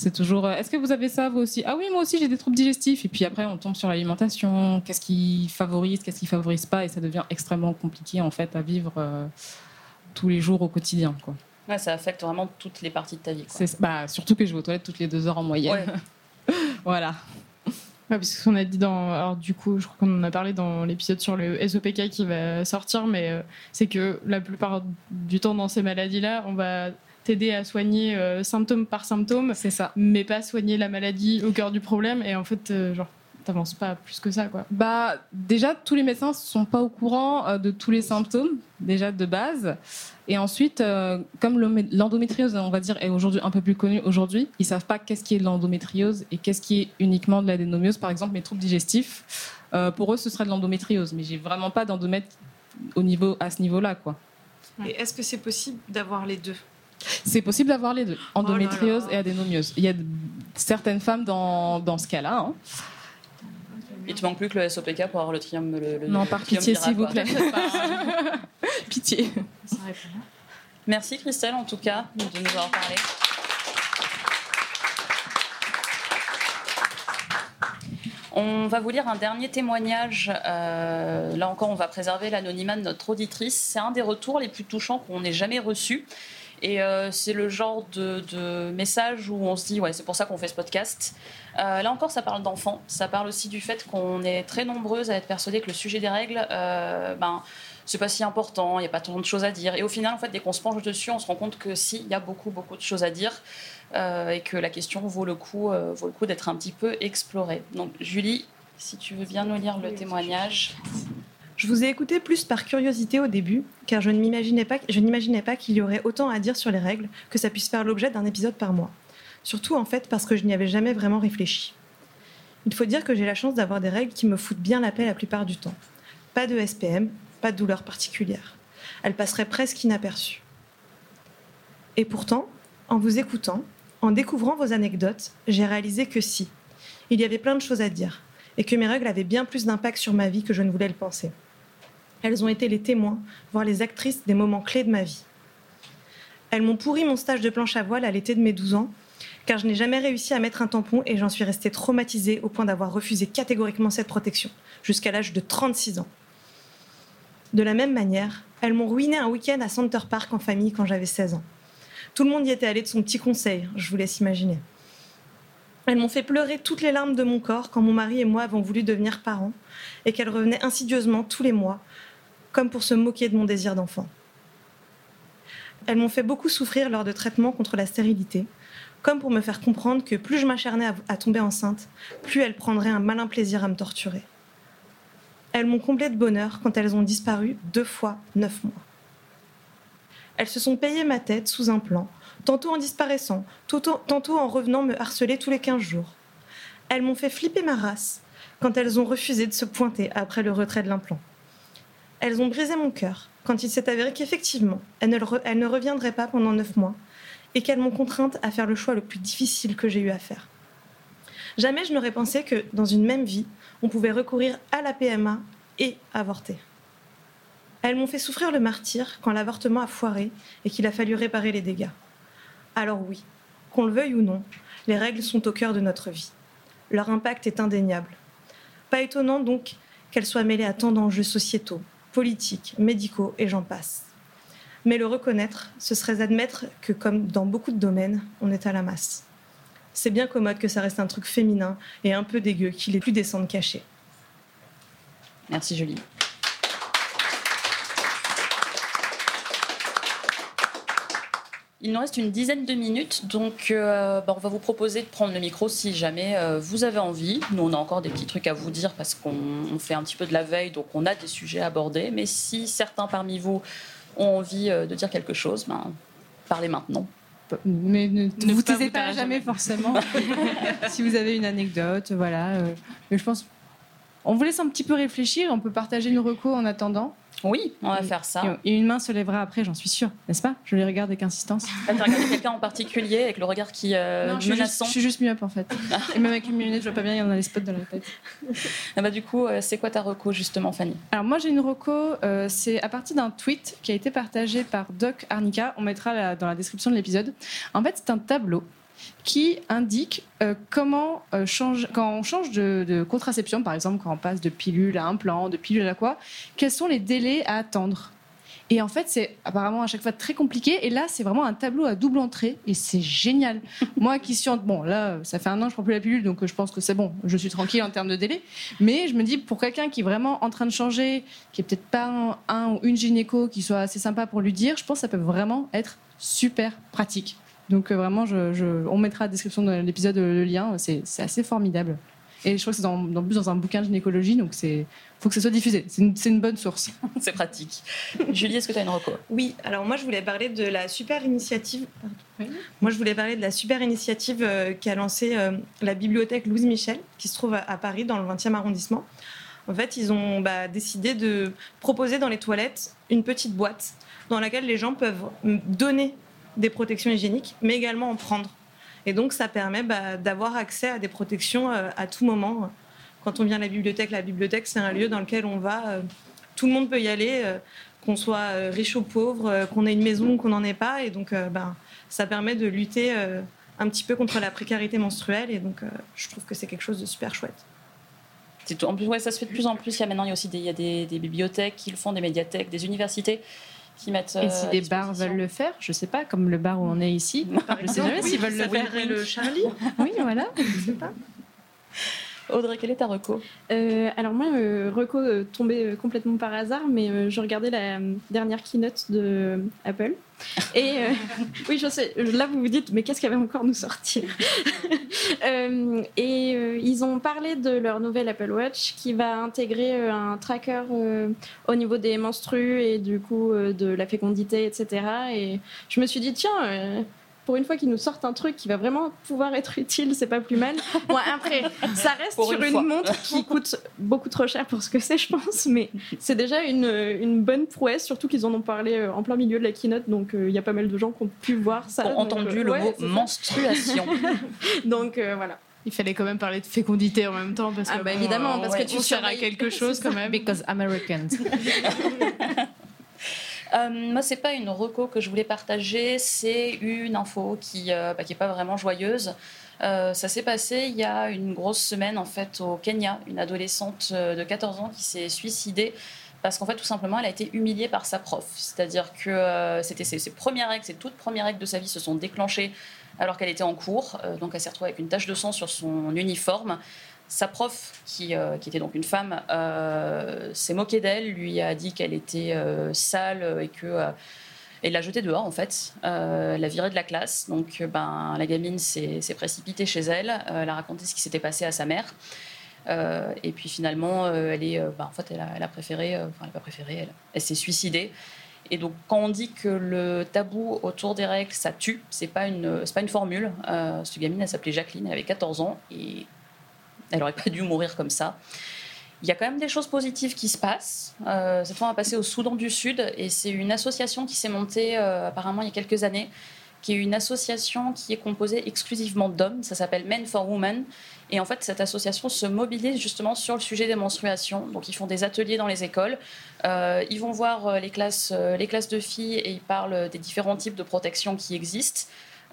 Speaker 15: C'est toujours. euh, Est-ce que vous avez ça vous aussi? Ah oui, moi aussi j'ai des troubles digestifs. Et puis après, on tombe sur l'alimentation. Qu'est-ce qui favorise, qu'est-ce qui favorise pas, et ça devient extrêmement compliqué en fait à vivre euh, tous les jours au quotidien. Quoi.
Speaker 5: Ouais, ça affecte vraiment toutes les parties de ta vie. quoi.
Speaker 15: Bah, surtout que je vais aux toilettes toutes les deux heures en moyenne. voilà.
Speaker 8: Ouais, parce qu'on a dit dans. Alors, du coup, je crois qu'on en a parlé dans l'épisode sur le SOPK qui va sortir, mais euh, c'est que la plupart du temps, dans ces maladies-là, on va t'aider à soigner euh, symptôme par symptôme.
Speaker 15: C'est ça.
Speaker 8: Mais pas soigner la maladie au cœur du problème. Et en fait, euh, genre. T'avances pas plus que ça, quoi.
Speaker 15: Bah, déjà, tous les médecins ne sont pas au courant euh, de tous les symptômes, déjà de base. Et ensuite, euh, comme l'endométriose, on va dire, est aujourd'hui un peu plus connue aujourd'hui, ils savent pas qu'est-ce qui est de l'endométriose et qu'est-ce qui est uniquement de l'adénomiose. Par exemple, mes troubles digestifs, euh, pour eux, ce serait de l'endométriose. Mais j'ai vraiment pas d'endomètre au niveau, à ce niveau-là, quoi.
Speaker 13: Et est-ce que c'est possible d'avoir les deux?
Speaker 15: C'est possible d'avoir les deux, endométriose
Speaker 13: Oh là là.
Speaker 15: et adénomiose. Il y a certaines femmes dans, dans ce cas-là. hein.
Speaker 5: Il te manque plus que le SOPK pour avoir le triangle. Le, le-
Speaker 15: Non, par pitié, s'il vous plaît. Pitié.
Speaker 5: Merci Christelle en tout cas de nous avoir parlé. On va vous lire un dernier témoignage. Euh, là encore, on va préserver l'anonymat de notre auditrice. C'est un des retours les plus touchants qu'on ait jamais reçus. Et euh, c'est le genre de, de message où on se dit, ouais, c'est pour ça qu'on fait ce podcast. Euh, là encore, ça parle d'enfants. Ça parle aussi du fait qu'on est très nombreuses à être persuadées que le sujet des règles, euh, ben, c'est pas si important, il n'y a pas tant de choses à dire. Et au final, en fait, dès qu'on se penche dessus, on se rend compte que si, il y a beaucoup, beaucoup de choses à dire euh, et que la question vaut le coup, vaut le coup d'être un petit peu explorée. Donc, Julie, si tu veux bien nous lire le témoignage.
Speaker 9: Je vous ai écouté plus par curiosité au début, car je n'imaginais pas qu'il y aurait autant à dire sur les règles que ça puisse faire l'objet d'un épisode par mois. Surtout en fait parce que je n'y avais jamais vraiment réfléchi. Il faut dire que j'ai la chance d'avoir des règles qui me foutent bien la paix la plupart du temps. Pas de SPM, pas de douleur particulière. Elles passeraient presque inaperçues. Et pourtant, en vous écoutant, en découvrant vos anecdotes, j'ai réalisé que si, il y avait plein de choses à dire, et que mes règles avaient bien plus d'impact sur ma vie que je ne voulais le penser. Elles ont été les témoins, voire les actrices des moments clés de ma vie. Elles m'ont pourri mon stage de planche à voile à l'été de mes 12 ans, car je n'ai jamais réussi à mettre un tampon et j'en suis restée traumatisée au point d'avoir refusé catégoriquement cette protection, jusqu'à l'âge de 36 ans. De la même manière, elles m'ont ruiné un week-end à Center Park en famille quand j'avais 16 ans. Tout le monde y était allé de son petit conseil, je vous laisse imaginer. Elles m'ont fait pleurer toutes les larmes de mon corps quand mon mari et moi avons voulu devenir parents et qu'elles revenaient insidieusement tous les mois, comme pour se moquer de mon désir d'enfant. Elles m'ont fait beaucoup souffrir lors de traitements contre la stérilité, comme pour me faire comprendre que plus je m'acharnais à, tomber enceinte, plus elles prendraient un malin plaisir à me torturer. Elles m'ont comblé de bonheur quand elles ont disparu deux fois neuf mois. Elles se sont payées ma tête sous un plan, tantôt en disparaissant, tantôt, en revenant me harceler tous les 15 jours. Elles m'ont fait flipper ma race quand elles ont refusé de se pointer après le retrait de l'implant. Elles ont brisé mon cœur quand il s'est avéré qu'effectivement, elles, ne reviendraient pas pendant neuf mois et qu'elles m'ont contrainte à faire le choix le plus difficile que j'ai eu à faire. Jamais je n'aurais pensé que, dans une même vie, on pouvait recourir à la PMA et avorter. Elles m'ont fait souffrir le martyr quand l'avortement a foiré et qu'il a fallu réparer les dégâts. Alors oui, qu'on le veuille ou non, les règles sont au cœur de notre vie. Leur impact est indéniable. Pas étonnant donc qu'elles soient mêlées à tant d'enjeux sociétaux, politiques, médicaux et j'en passe. Mais le reconnaître, ce serait admettre que, comme dans beaucoup de domaines, on est à la masse. C'est bien commode que ça reste un truc féminin et un peu dégueu qu'il est plus décent de cacher.
Speaker 5: Merci Julie. Il nous reste une dizaine de minutes, donc euh, bah, on va vous proposer de prendre le micro si jamais euh, vous avez envie. Nous, on a encore des petits trucs à vous dire parce qu'on on fait un petit peu de la veille, donc on a des sujets à aborder. Mais si certains parmi vous ont envie euh, de dire quelque chose, ben, parlez maintenant.
Speaker 10: Mais ne,
Speaker 1: Ne
Speaker 10: vous
Speaker 1: pas
Speaker 10: taisez
Speaker 1: vous
Speaker 10: pas jamais
Speaker 1: jamais.
Speaker 10: forcément. si vous avez une anecdote, voilà. euh, mais je pense, on vous laisse un petit peu réfléchir. On peut partager une reco en attendant.
Speaker 5: Oui, on va faire ça.
Speaker 10: Et une main se lèvera après, j'en suis sûre, n'est-ce pas? Je les regarde avec insistance.
Speaker 5: Là, t'as regardé quelqu'un en particulier avec le regard qui euh,
Speaker 10: Non, je suis, juste,
Speaker 5: menaçant.
Speaker 10: je suis juste myope en fait. Et même avec une lunette, je vois pas bien, il y en a les spots dans la tête.
Speaker 5: Ah bah, du coup, euh, c'est quoi ta reco justement, Fanny?
Speaker 10: Alors moi j'ai une reco, euh, c'est à partir d'un tweet qui a été partagé par Doc Arnica, on mettra la- dans la description de l'épisode. En fait c'est un tableau qui indique euh, comment euh, change, quand on change de, de contraception, par exemple quand on passe de pilule à implant, de pilule à quoi, quels sont les délais à attendre? Et en fait, c'est apparemment à chaque fois très compliqué. Et là, c'est vraiment un tableau à double entrée. Et c'est génial. Moi qui suis. en- Bon, là, ça fait un an que je prends plus la pilule. Donc, euh, je pense que c'est bon. Je suis tranquille en termes de délai. Mais je me dis, pour quelqu'un qui est vraiment en train de changer, qui est peut-être pas un, un ou une gynéco qui soit assez sympa pour lui dire, je pense que ça peut vraiment être super pratique. Donc, euh, vraiment, je, je- on mettra à la description de l'épisode euh, le lien. C'est assez formidable. Et je crois que c'est dans, dans plus dans un bouquin de gynécologie, donc c'est faut que ça soit diffusé. C'est une, bonne source.
Speaker 5: c'est pratique. Julie, est-ce que tu as une reco?
Speaker 9: Oui, alors moi je voulais parler de la super initiative. Moi je voulais parler de la super initiative euh, qu'a lancée euh, la bibliothèque Louise Michel, qui se trouve à, à Paris dans le 20e arrondissement. En fait, ils ont bah, décidé de proposer dans les toilettes une petite boîte dans laquelle les gens peuvent donner des protections hygiéniques, mais également en prendre. Et donc ça permet bah, d'avoir accès à des protections euh, à tout moment. Quand on vient à la bibliothèque, la bibliothèque c'est un lieu dans lequel on va, euh, tout le monde peut y aller, euh, qu'on soit riche ou pauvre, qu'on ait une maison ou qu'on n'en ait pas. Et donc ben, ça permet de lutter un petit peu contre la précarité menstruelle. Et donc je trouve que c'est quelque chose de super chouette.
Speaker 5: C'est tout- En plus, ouais, ça se fait de plus en plus. Il y a maintenant il y a aussi des, il y a des, des bibliothèques qui le font, des médiathèques, des universités qui mettent.
Speaker 10: Et
Speaker 5: euh,
Speaker 10: si des bars veulent le faire, je sais pas, comme le bar où on est ici, je sais jamais s'ils veulent le faire.
Speaker 9: le Charlie.
Speaker 10: Oui, voilà.
Speaker 9: Je sais pas.
Speaker 5: Audrey, quelle est ta reco
Speaker 7: Euh, alors moi, euh, Reco euh, tombé euh, complètement par hasard, mais euh, je regardais la dernière keynote de Apple. Et oui, je sais, là vous vous dites, mais qu'est-ce qu'elle va encore nous sortir Et ils ont parlé de leur nouvelle Apple Watch qui va intégrer un tracker au niveau des menstrues et du coup de la fécondité, etc. Et je me suis dit, tiens, pour une fois qu'ils nous sortent un truc qui va vraiment pouvoir être utile, c'est pas plus mal. Bon, après, ça reste
Speaker 5: Pour
Speaker 7: sur
Speaker 5: une
Speaker 7: montre qui coûte beaucoup trop cher pour ce que c'est, je pense, mais c'est déjà une, une bonne prouesse, surtout qu'ils en ont parlé euh, en plein milieu de la keynote, donc euh, il y a pas mal de gens qui ont pu voir ça.
Speaker 5: Ont
Speaker 7: donc,
Speaker 5: entendu
Speaker 7: euh,
Speaker 5: le
Speaker 7: ouais,
Speaker 5: mot menstruation.
Speaker 7: donc euh, voilà.
Speaker 8: Il fallait quand même parler de fécondité en même temps parce
Speaker 7: Ah
Speaker 8: que
Speaker 7: bah
Speaker 8: bon,
Speaker 7: évidemment, parce que tu
Speaker 8: on sert à
Speaker 7: surveilles.
Speaker 8: quelque chose quand même.
Speaker 10: Because Americans.
Speaker 5: Euh, moi, c'est pas une reco que je voulais partager, c'est une info qui euh, bah, pas vraiment joyeuse. Euh, ça s'est passé il y a une grosse semaine en fait au Kenya, une adolescente euh, de 14 ans qui s'est suicidée parce qu'en fait tout simplement elle a été humiliée par sa prof. C'est-à-dire que c'était ses, premières règles, ses toutes premières règles de sa vie se sont déclenchées alors qu'elle était en cours. Donc elle s'est retrouvée avec une tache de sang sur son uniforme. Sa prof, qui, euh, qui était donc une femme, euh, s'est moquée d'elle, lui a dit qu'elle était euh, sale et que l'a jetée dehors en fait, euh, l'a virée de la classe. Donc ben la gamine s'est précipitée chez elle, elle a raconté ce qui s'était passé à sa mère. Et puis finalement, elle est, ben, en fait, elle a, elle préféré, enfin, elle pas préféré, elle, elle s'est suicidée. Et donc, quand on dit que le tabou autour des règles, ça tue, c'est pas une, pas une formule. Cette gamine, elle s'appelait Jacqueline, elle avait 14 ans et elle aurait pas dû mourir comme ça. Il y a quand même des choses positives qui se passent. Euh, cette fois, on va passer au Soudan du Sud et c'est une association qui s'est montée euh, apparemment il y a quelques années, qui est une association qui est composée exclusivement d'hommes. Ça s'appelle Men for Women. Et en fait, cette association se mobilise justement sur le sujet des menstruations. Donc, ils font des ateliers dans les écoles. Euh, ils vont voir euh, les classes, les classes de filles et ils parlent des différents types de protections qui existent.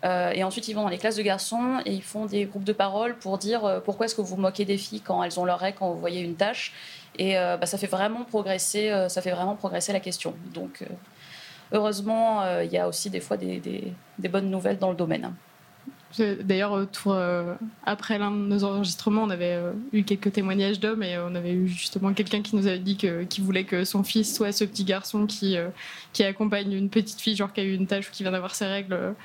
Speaker 5: Euh, et ensuite, ils vont dans les classes de garçons et ils font des groupes de parole pour dire euh, pourquoi est-ce que vous moquez des filles quand elles ont leur règle, quand vous voyez une tâche. Et euh, bah, ça fait vraiment progresser, ça fait vraiment progresser la question. Donc, heureusement, il y a aussi des fois des, bonnes nouvelles dans le domaine.
Speaker 8: D'ailleurs, après l'un de nos enregistrements, on avait eu quelques témoignages d'hommes et on avait eu justement quelqu'un qui nous avait dit qu'il voulait que son fils soit ce petit garçon qui, qui accompagne une petite fille, genre qui a eu une tâche ou qui vient d'avoir ses règles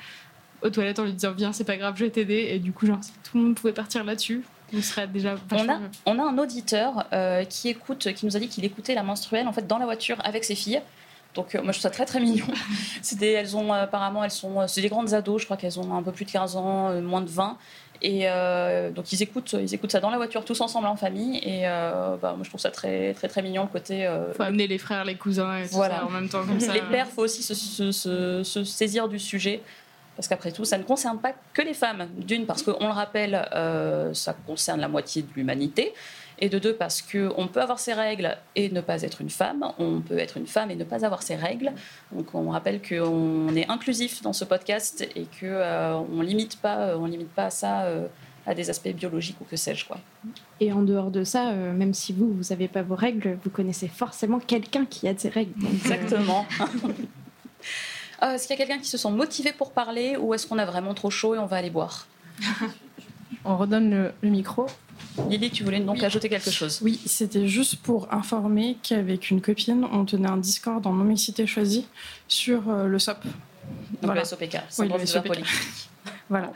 Speaker 8: aux toilettes en lui disant Viens, c'est pas grave, je vais t'aider. Et du coup, genre, si tout le monde pouvait partir là-dessus, on serait déjà
Speaker 5: On a, on a un auditeur euh, qui écoute, qui nous a dit qu'il écoutait la menstruelle en fait dans la voiture avec ses filles. Donc euh, moi je trouve ça très très mignon. Des- elles ont euh, apparemment elles sont c'est des grandes ados, je crois qu'elles ont un peu plus de 15 ans, euh, moins de 20. Et donc ils écoutent ils écoutent ça dans la voiture tous ensemble en famille et bah, moi je trouve ça très très très mignon le côté
Speaker 8: Faut amener les frères, les cousins et tout
Speaker 5: voilà.
Speaker 8: ça en même temps comme ça.
Speaker 5: Les pères, faut aussi se, se- se- se saisir du sujet. Parce qu'après tout, ça ne concerne pas que les femmes. D'une, parce qu'on le rappelle, euh, ça concerne la moitié de l'humanité. Et de deux, parce qu'on peut avoir ses règles et ne pas être une femme. On peut être une femme et ne pas avoir ses règles. Donc on rappelle qu'on est inclusif dans ce podcast et qu'on ne limite pas, on limite pas ça euh, à des aspects biologiques ou que sais-je. Quoi.
Speaker 7: Et en dehors de ça, euh, même si vous, vous n'avez pas vos règles, vous connaissez forcément quelqu'un qui a des règles. Donc, euh,
Speaker 5: Exactement. Euh, Est-ce qu'il y a quelqu'un qui se sent motivé pour parler ou est-ce qu'on a vraiment trop chaud et on va aller boire
Speaker 10: On redonne le, le micro.
Speaker 5: Lily, tu voulais donc ajouter quelque chose?
Speaker 12: Oui, c'était juste pour informer qu'avec une copine, on tenait un Discord en non-mixité choisie sur euh, le SOP.
Speaker 5: Donc le SOPK, syndrome
Speaker 12: le SOPK.
Speaker 2: Voilà.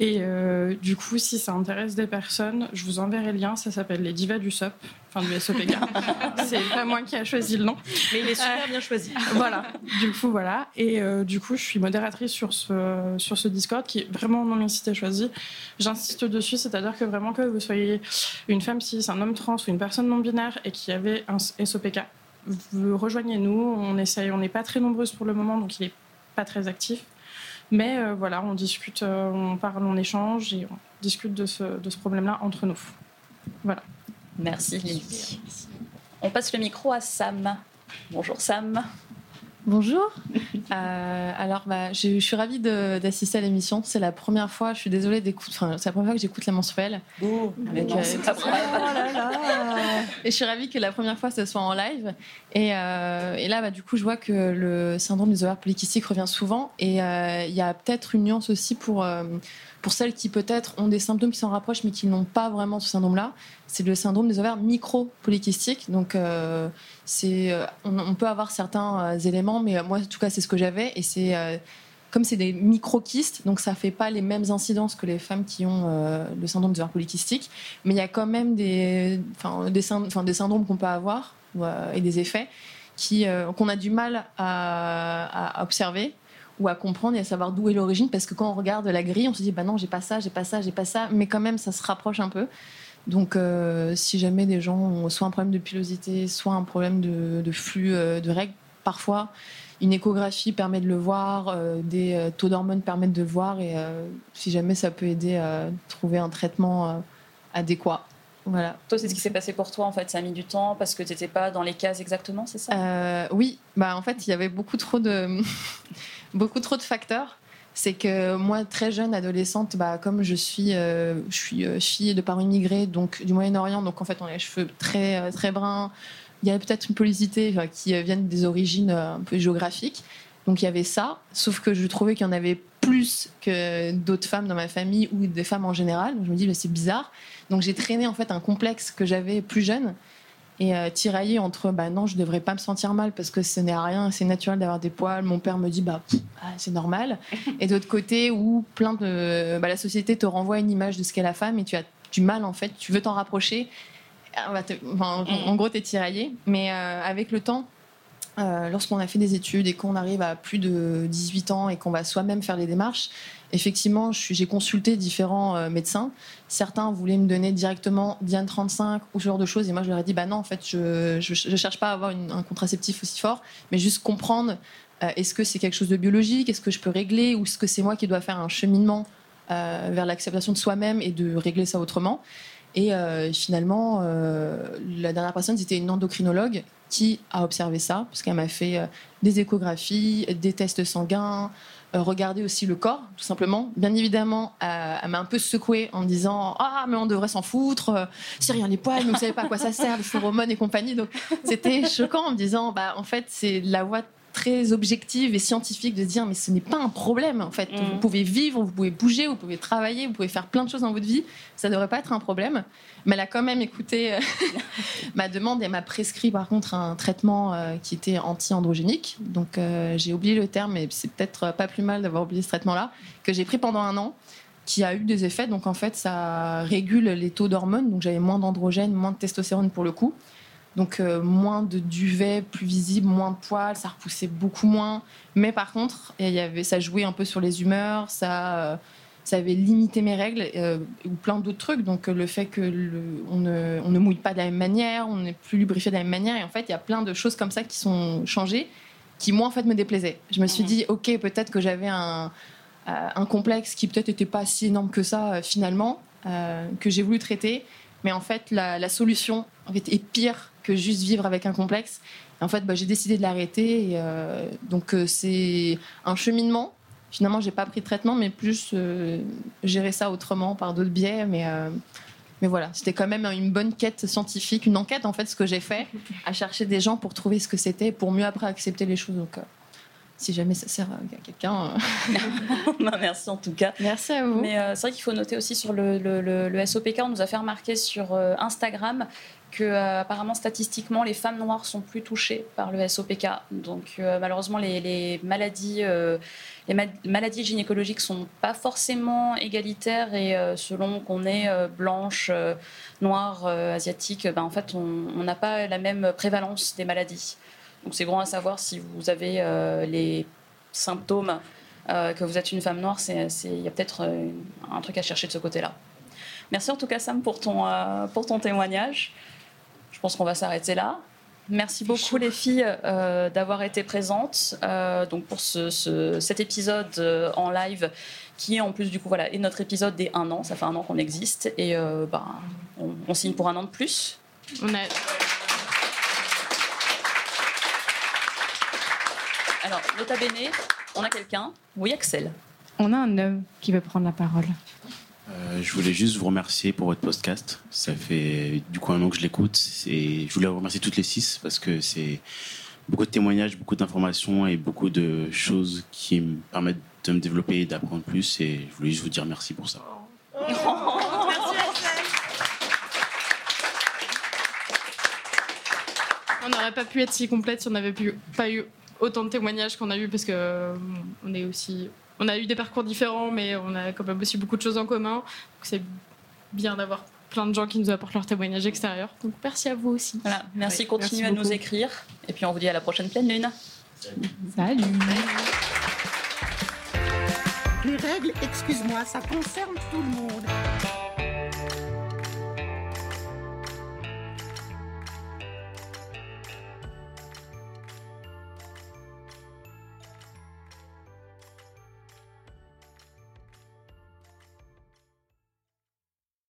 Speaker 2: Et euh, du coup, si ça intéresse des personnes, je vous enverrai le lien. Ça s'appelle Les Divas du SOP, enfin du SOPK. c'est pas moi qui a choisi le nom.
Speaker 5: Mais il est super bien choisi.
Speaker 2: voilà. Du coup, voilà. Et euh, du coup, je suis modératrice sur ce, sur ce Discord qui est vraiment non mixité choisi. J'insiste dessus, c'est-à-dire que vraiment que vous soyez une femme cis, un homme trans ou une personne non binaire et qui avait un SOPK, rejoignez-nous. On essaye, on n'est pas très nombreuses pour le moment, donc il est pas très actif. Mais euh, voilà, on discute, euh, on parle, on échange et on discute de ce, de ce problème-là entre nous. Voilà.
Speaker 5: Merci Lily. On passe le micro à Sam. Bonjour Sam.
Speaker 16: Bonjour. Euh, alors, bah, je, je suis ravie d'assister à l'émission. C'est la première fois, je suis désolée d'écouter, enfin, c'est la première fois que j'écoute la menstruelle. Avec,
Speaker 5: non,
Speaker 16: euh,
Speaker 5: pas vrai.
Speaker 16: et je suis ravie que la première fois ce soit en live. Et, euh, et là, bah, du coup, je vois que le syndrome des ovaires polykystiques revient souvent. Et il y a peut-être une nuance aussi pour, pour celles qui peut-être ont des symptômes qui s'en rapprochent mais qui n'ont pas vraiment ce syndrome-là. C'est le syndrome des ovaires micro-polykystiques. Donc, euh, c'est, euh, on, peut avoir certains euh, éléments, mais moi, en tout cas, c'est ce que j'avais. Et c'est. comme c'est des micro-kystes, donc ça fait pas les mêmes incidences que les femmes qui ont le syndrome des ovaires polykystiques, mais il y a quand même des, enfin, des, syndromes qu'on peut avoir et des effets qu'on a du mal à observer ou à comprendre et à savoir d'où est l'origine, parce que quand on regarde la grille, on se dit bah non, j'ai pas ça, j'ai pas ça, j'ai pas ça, mais quand même ça se rapproche un peu. Donc, euh, si jamais des gens ont soit un problème de pilosité, soit un problème de, flux euh, de règles, parfois une échographie permet de le voir, euh, des taux d'hormones permettent de le voir, et si jamais ça peut aider à trouver un traitement adéquat. Voilà.
Speaker 5: Toi, c'est ce qui s'est passé pour toi en fait. Ça a mis du temps parce que tu n'étais pas dans les cases exactement, c'est ça?
Speaker 16: Euh, oui, bah en fait, il y avait beaucoup trop de, beaucoup trop de facteurs. C'est que moi, très jeune, adolescente, bah, comme je suis, euh, je suis euh, fille de parents immigrés, donc du Moyen-Orient, donc en fait, on a les cheveux très, très bruns. Il y avait peut-être une policité enfin, qui viennent des origines un peu géographiques. Donc il y avait ça, sauf que je trouvais qu'il y en avait plus que d'autres femmes dans ma famille ou des femmes en général. Je me dis, bah, c'est bizarre. Donc j'ai traîné en fait un complexe que j'avais plus jeune et euh, tiraillé entre bah non je devrais pas me sentir mal parce que ce n'est rien c'est naturel d'avoir des poils. Mon père me dit bah ah, c'est normal. Et d'autre côté où plein de bah, la société te renvoie une image de ce qu'est la femme et tu as du mal en fait. Tu veux t'en rapprocher. Ah, bah, te- enfin, en, en gros t'es tiraillé. Mais euh, avec le temps euh, lorsqu'on a fait des études et qu'on arrive à plus de 18 ans et qu'on va soi-même faire les démarches, effectivement, j'ai consulté différents euh, médecins. Certains voulaient me donner directement Diane 35 ou ce genre de choses. Et moi, je leur ai dit, bah non, en fait, je ne cherche pas à avoir un contraceptif aussi fort, mais juste comprendre euh, est-ce que c'est quelque chose de biologique, est-ce que je peux régler, ou est-ce que c'est moi qui dois faire un cheminement vers l'acceptation de soi-même et de régler ça autrement. Et euh, finalement, euh, la dernière personne, c'était une endocrinologue qui a observé ça, parce qu'elle m'a fait euh, des échographies, des tests sanguins, regarder aussi le corps, tout simplement. Bien évidemment, elle m'a un peu secouée en me disant Ah, mais on devrait s'en foutre, c'est rien les poils, vous savez pas à quoi ça sert, les phéromones et compagnie. Donc, c'était choquant en me disant Bah, en fait, c'est la voie très objective et scientifique de se dire mais ce n'est pas un problème en fait. Vous pouvez vivre vous pouvez bouger vous pouvez travailler vous pouvez faire plein de choses dans votre vie. Ça ne devrait pas être un problème. Mais elle a quand même écouté euh, ma demande et m'a prescrit par contre un traitement euh, qui était anti-androgénique. Donc euh, j'ai oublié le terme mais c'est peut-être pas plus mal d'avoir oublié ce traitement là que j'ai pris pendant un an qui a eu des effets. Donc en fait ça régule les taux d'hormones. Donc j'avais moins d'androgène moins de testostérone pour le coup donc euh, moins de duvet, plus visible, moins de poils, ça repoussait beaucoup moins. Mais par contre, il y avait, ça jouait un peu sur les humeurs, ça, euh, ça avait limité mes règles euh, ou plein d'autres trucs. Donc le fait que le- on, ne, on ne mouille pas de la même manière, on n'est plus lubrifié de la même manière. Et en fait, il y a plein de choses comme ça qui sont changées, qui moi en fait me déplaisaient. Je me suis dit, ok, peut-être que j'avais un, un complexe qui peut-être n'était pas si énorme que ça finalement, que j'ai voulu traiter. Mais en fait, la, la solution en fait, est pire que juste vivre avec un complexe. Et en fait, bah, j'ai décidé de l'arrêter. euh, donc, euh, c'est un cheminement. Finalement, j'ai pas pris de traitement, mais plus euh, gérer ça autrement par d'autres biais. Mais, mais voilà, c'était quand même une bonne quête scientifique, une enquête en fait, ce que j'ai fait, à chercher des gens pour trouver ce que c'était, pour mieux après accepter les choses. Donc, si jamais ça sert à quelqu'un.
Speaker 5: Bah, merci en tout cas.
Speaker 16: Merci à vous.
Speaker 5: Mais euh, c'est vrai qu'il faut noter aussi sur le, le- le- le SOPK, on nous a fait remarquer sur euh, Instagram que euh, apparemment statistiquement les femmes noires sont plus touchées par le SOPK. Donc euh, malheureusement les, maladies, euh, les ma- maladies gynécologiques sont pas forcément égalitaires et euh, selon qu'on est blanche, noire, asiatique, ben, en fait on n'a pas la même prévalence des maladies. Donc c'est grand à savoir si vous avez les symptômes que vous êtes une femme noire, il y a peut-être un truc à chercher de ce côté-là. Merci en tout cas Sam pour ton, pour ton témoignage. Je pense qu'on va s'arrêter là. Merci beaucoup les filles euh, d'avoir été présentes euh, donc pour ce, ce- cet épisode euh, en live qui en plus du coup voilà est notre épisode des un an. Ça fait un an qu'on existe et euh, ben, on, on signe pour un an de plus.
Speaker 8: On a...
Speaker 5: Alors nota bene, on a quelqu'un. Oui Axel.
Speaker 10: On a un homme qui veut prendre la parole.
Speaker 17: Euh, je voulais juste vous remercier pour votre podcast. Ça fait du coup un an que je l'écoute. Et je voulais vous remercier toutes les six parce que c'est beaucoup de témoignages, beaucoup d'informations et beaucoup de choses qui me permettent de me développer et d'apprendre plus. Et je voulais juste vous dire merci pour ça.
Speaker 8: On n'aurait pas pu être si complète si on n'avait pas eu autant de témoignages qu'on a eu parce que euh, on est aussi on a eu des parcours différents mais on a quand même aussi beaucoup de choses en commun. Donc c'est bien d'avoir plein de gens qui nous apportent leurs témoignages extérieurs. Donc merci à vous aussi.
Speaker 5: Voilà, merci,
Speaker 8: Oui,
Speaker 5: continuez
Speaker 8: merci
Speaker 5: à nous écrire et puis on vous dit à la prochaine pleine lune.
Speaker 10: Salut.
Speaker 18: Les règles, excuse-moi, ça concerne tout le monde.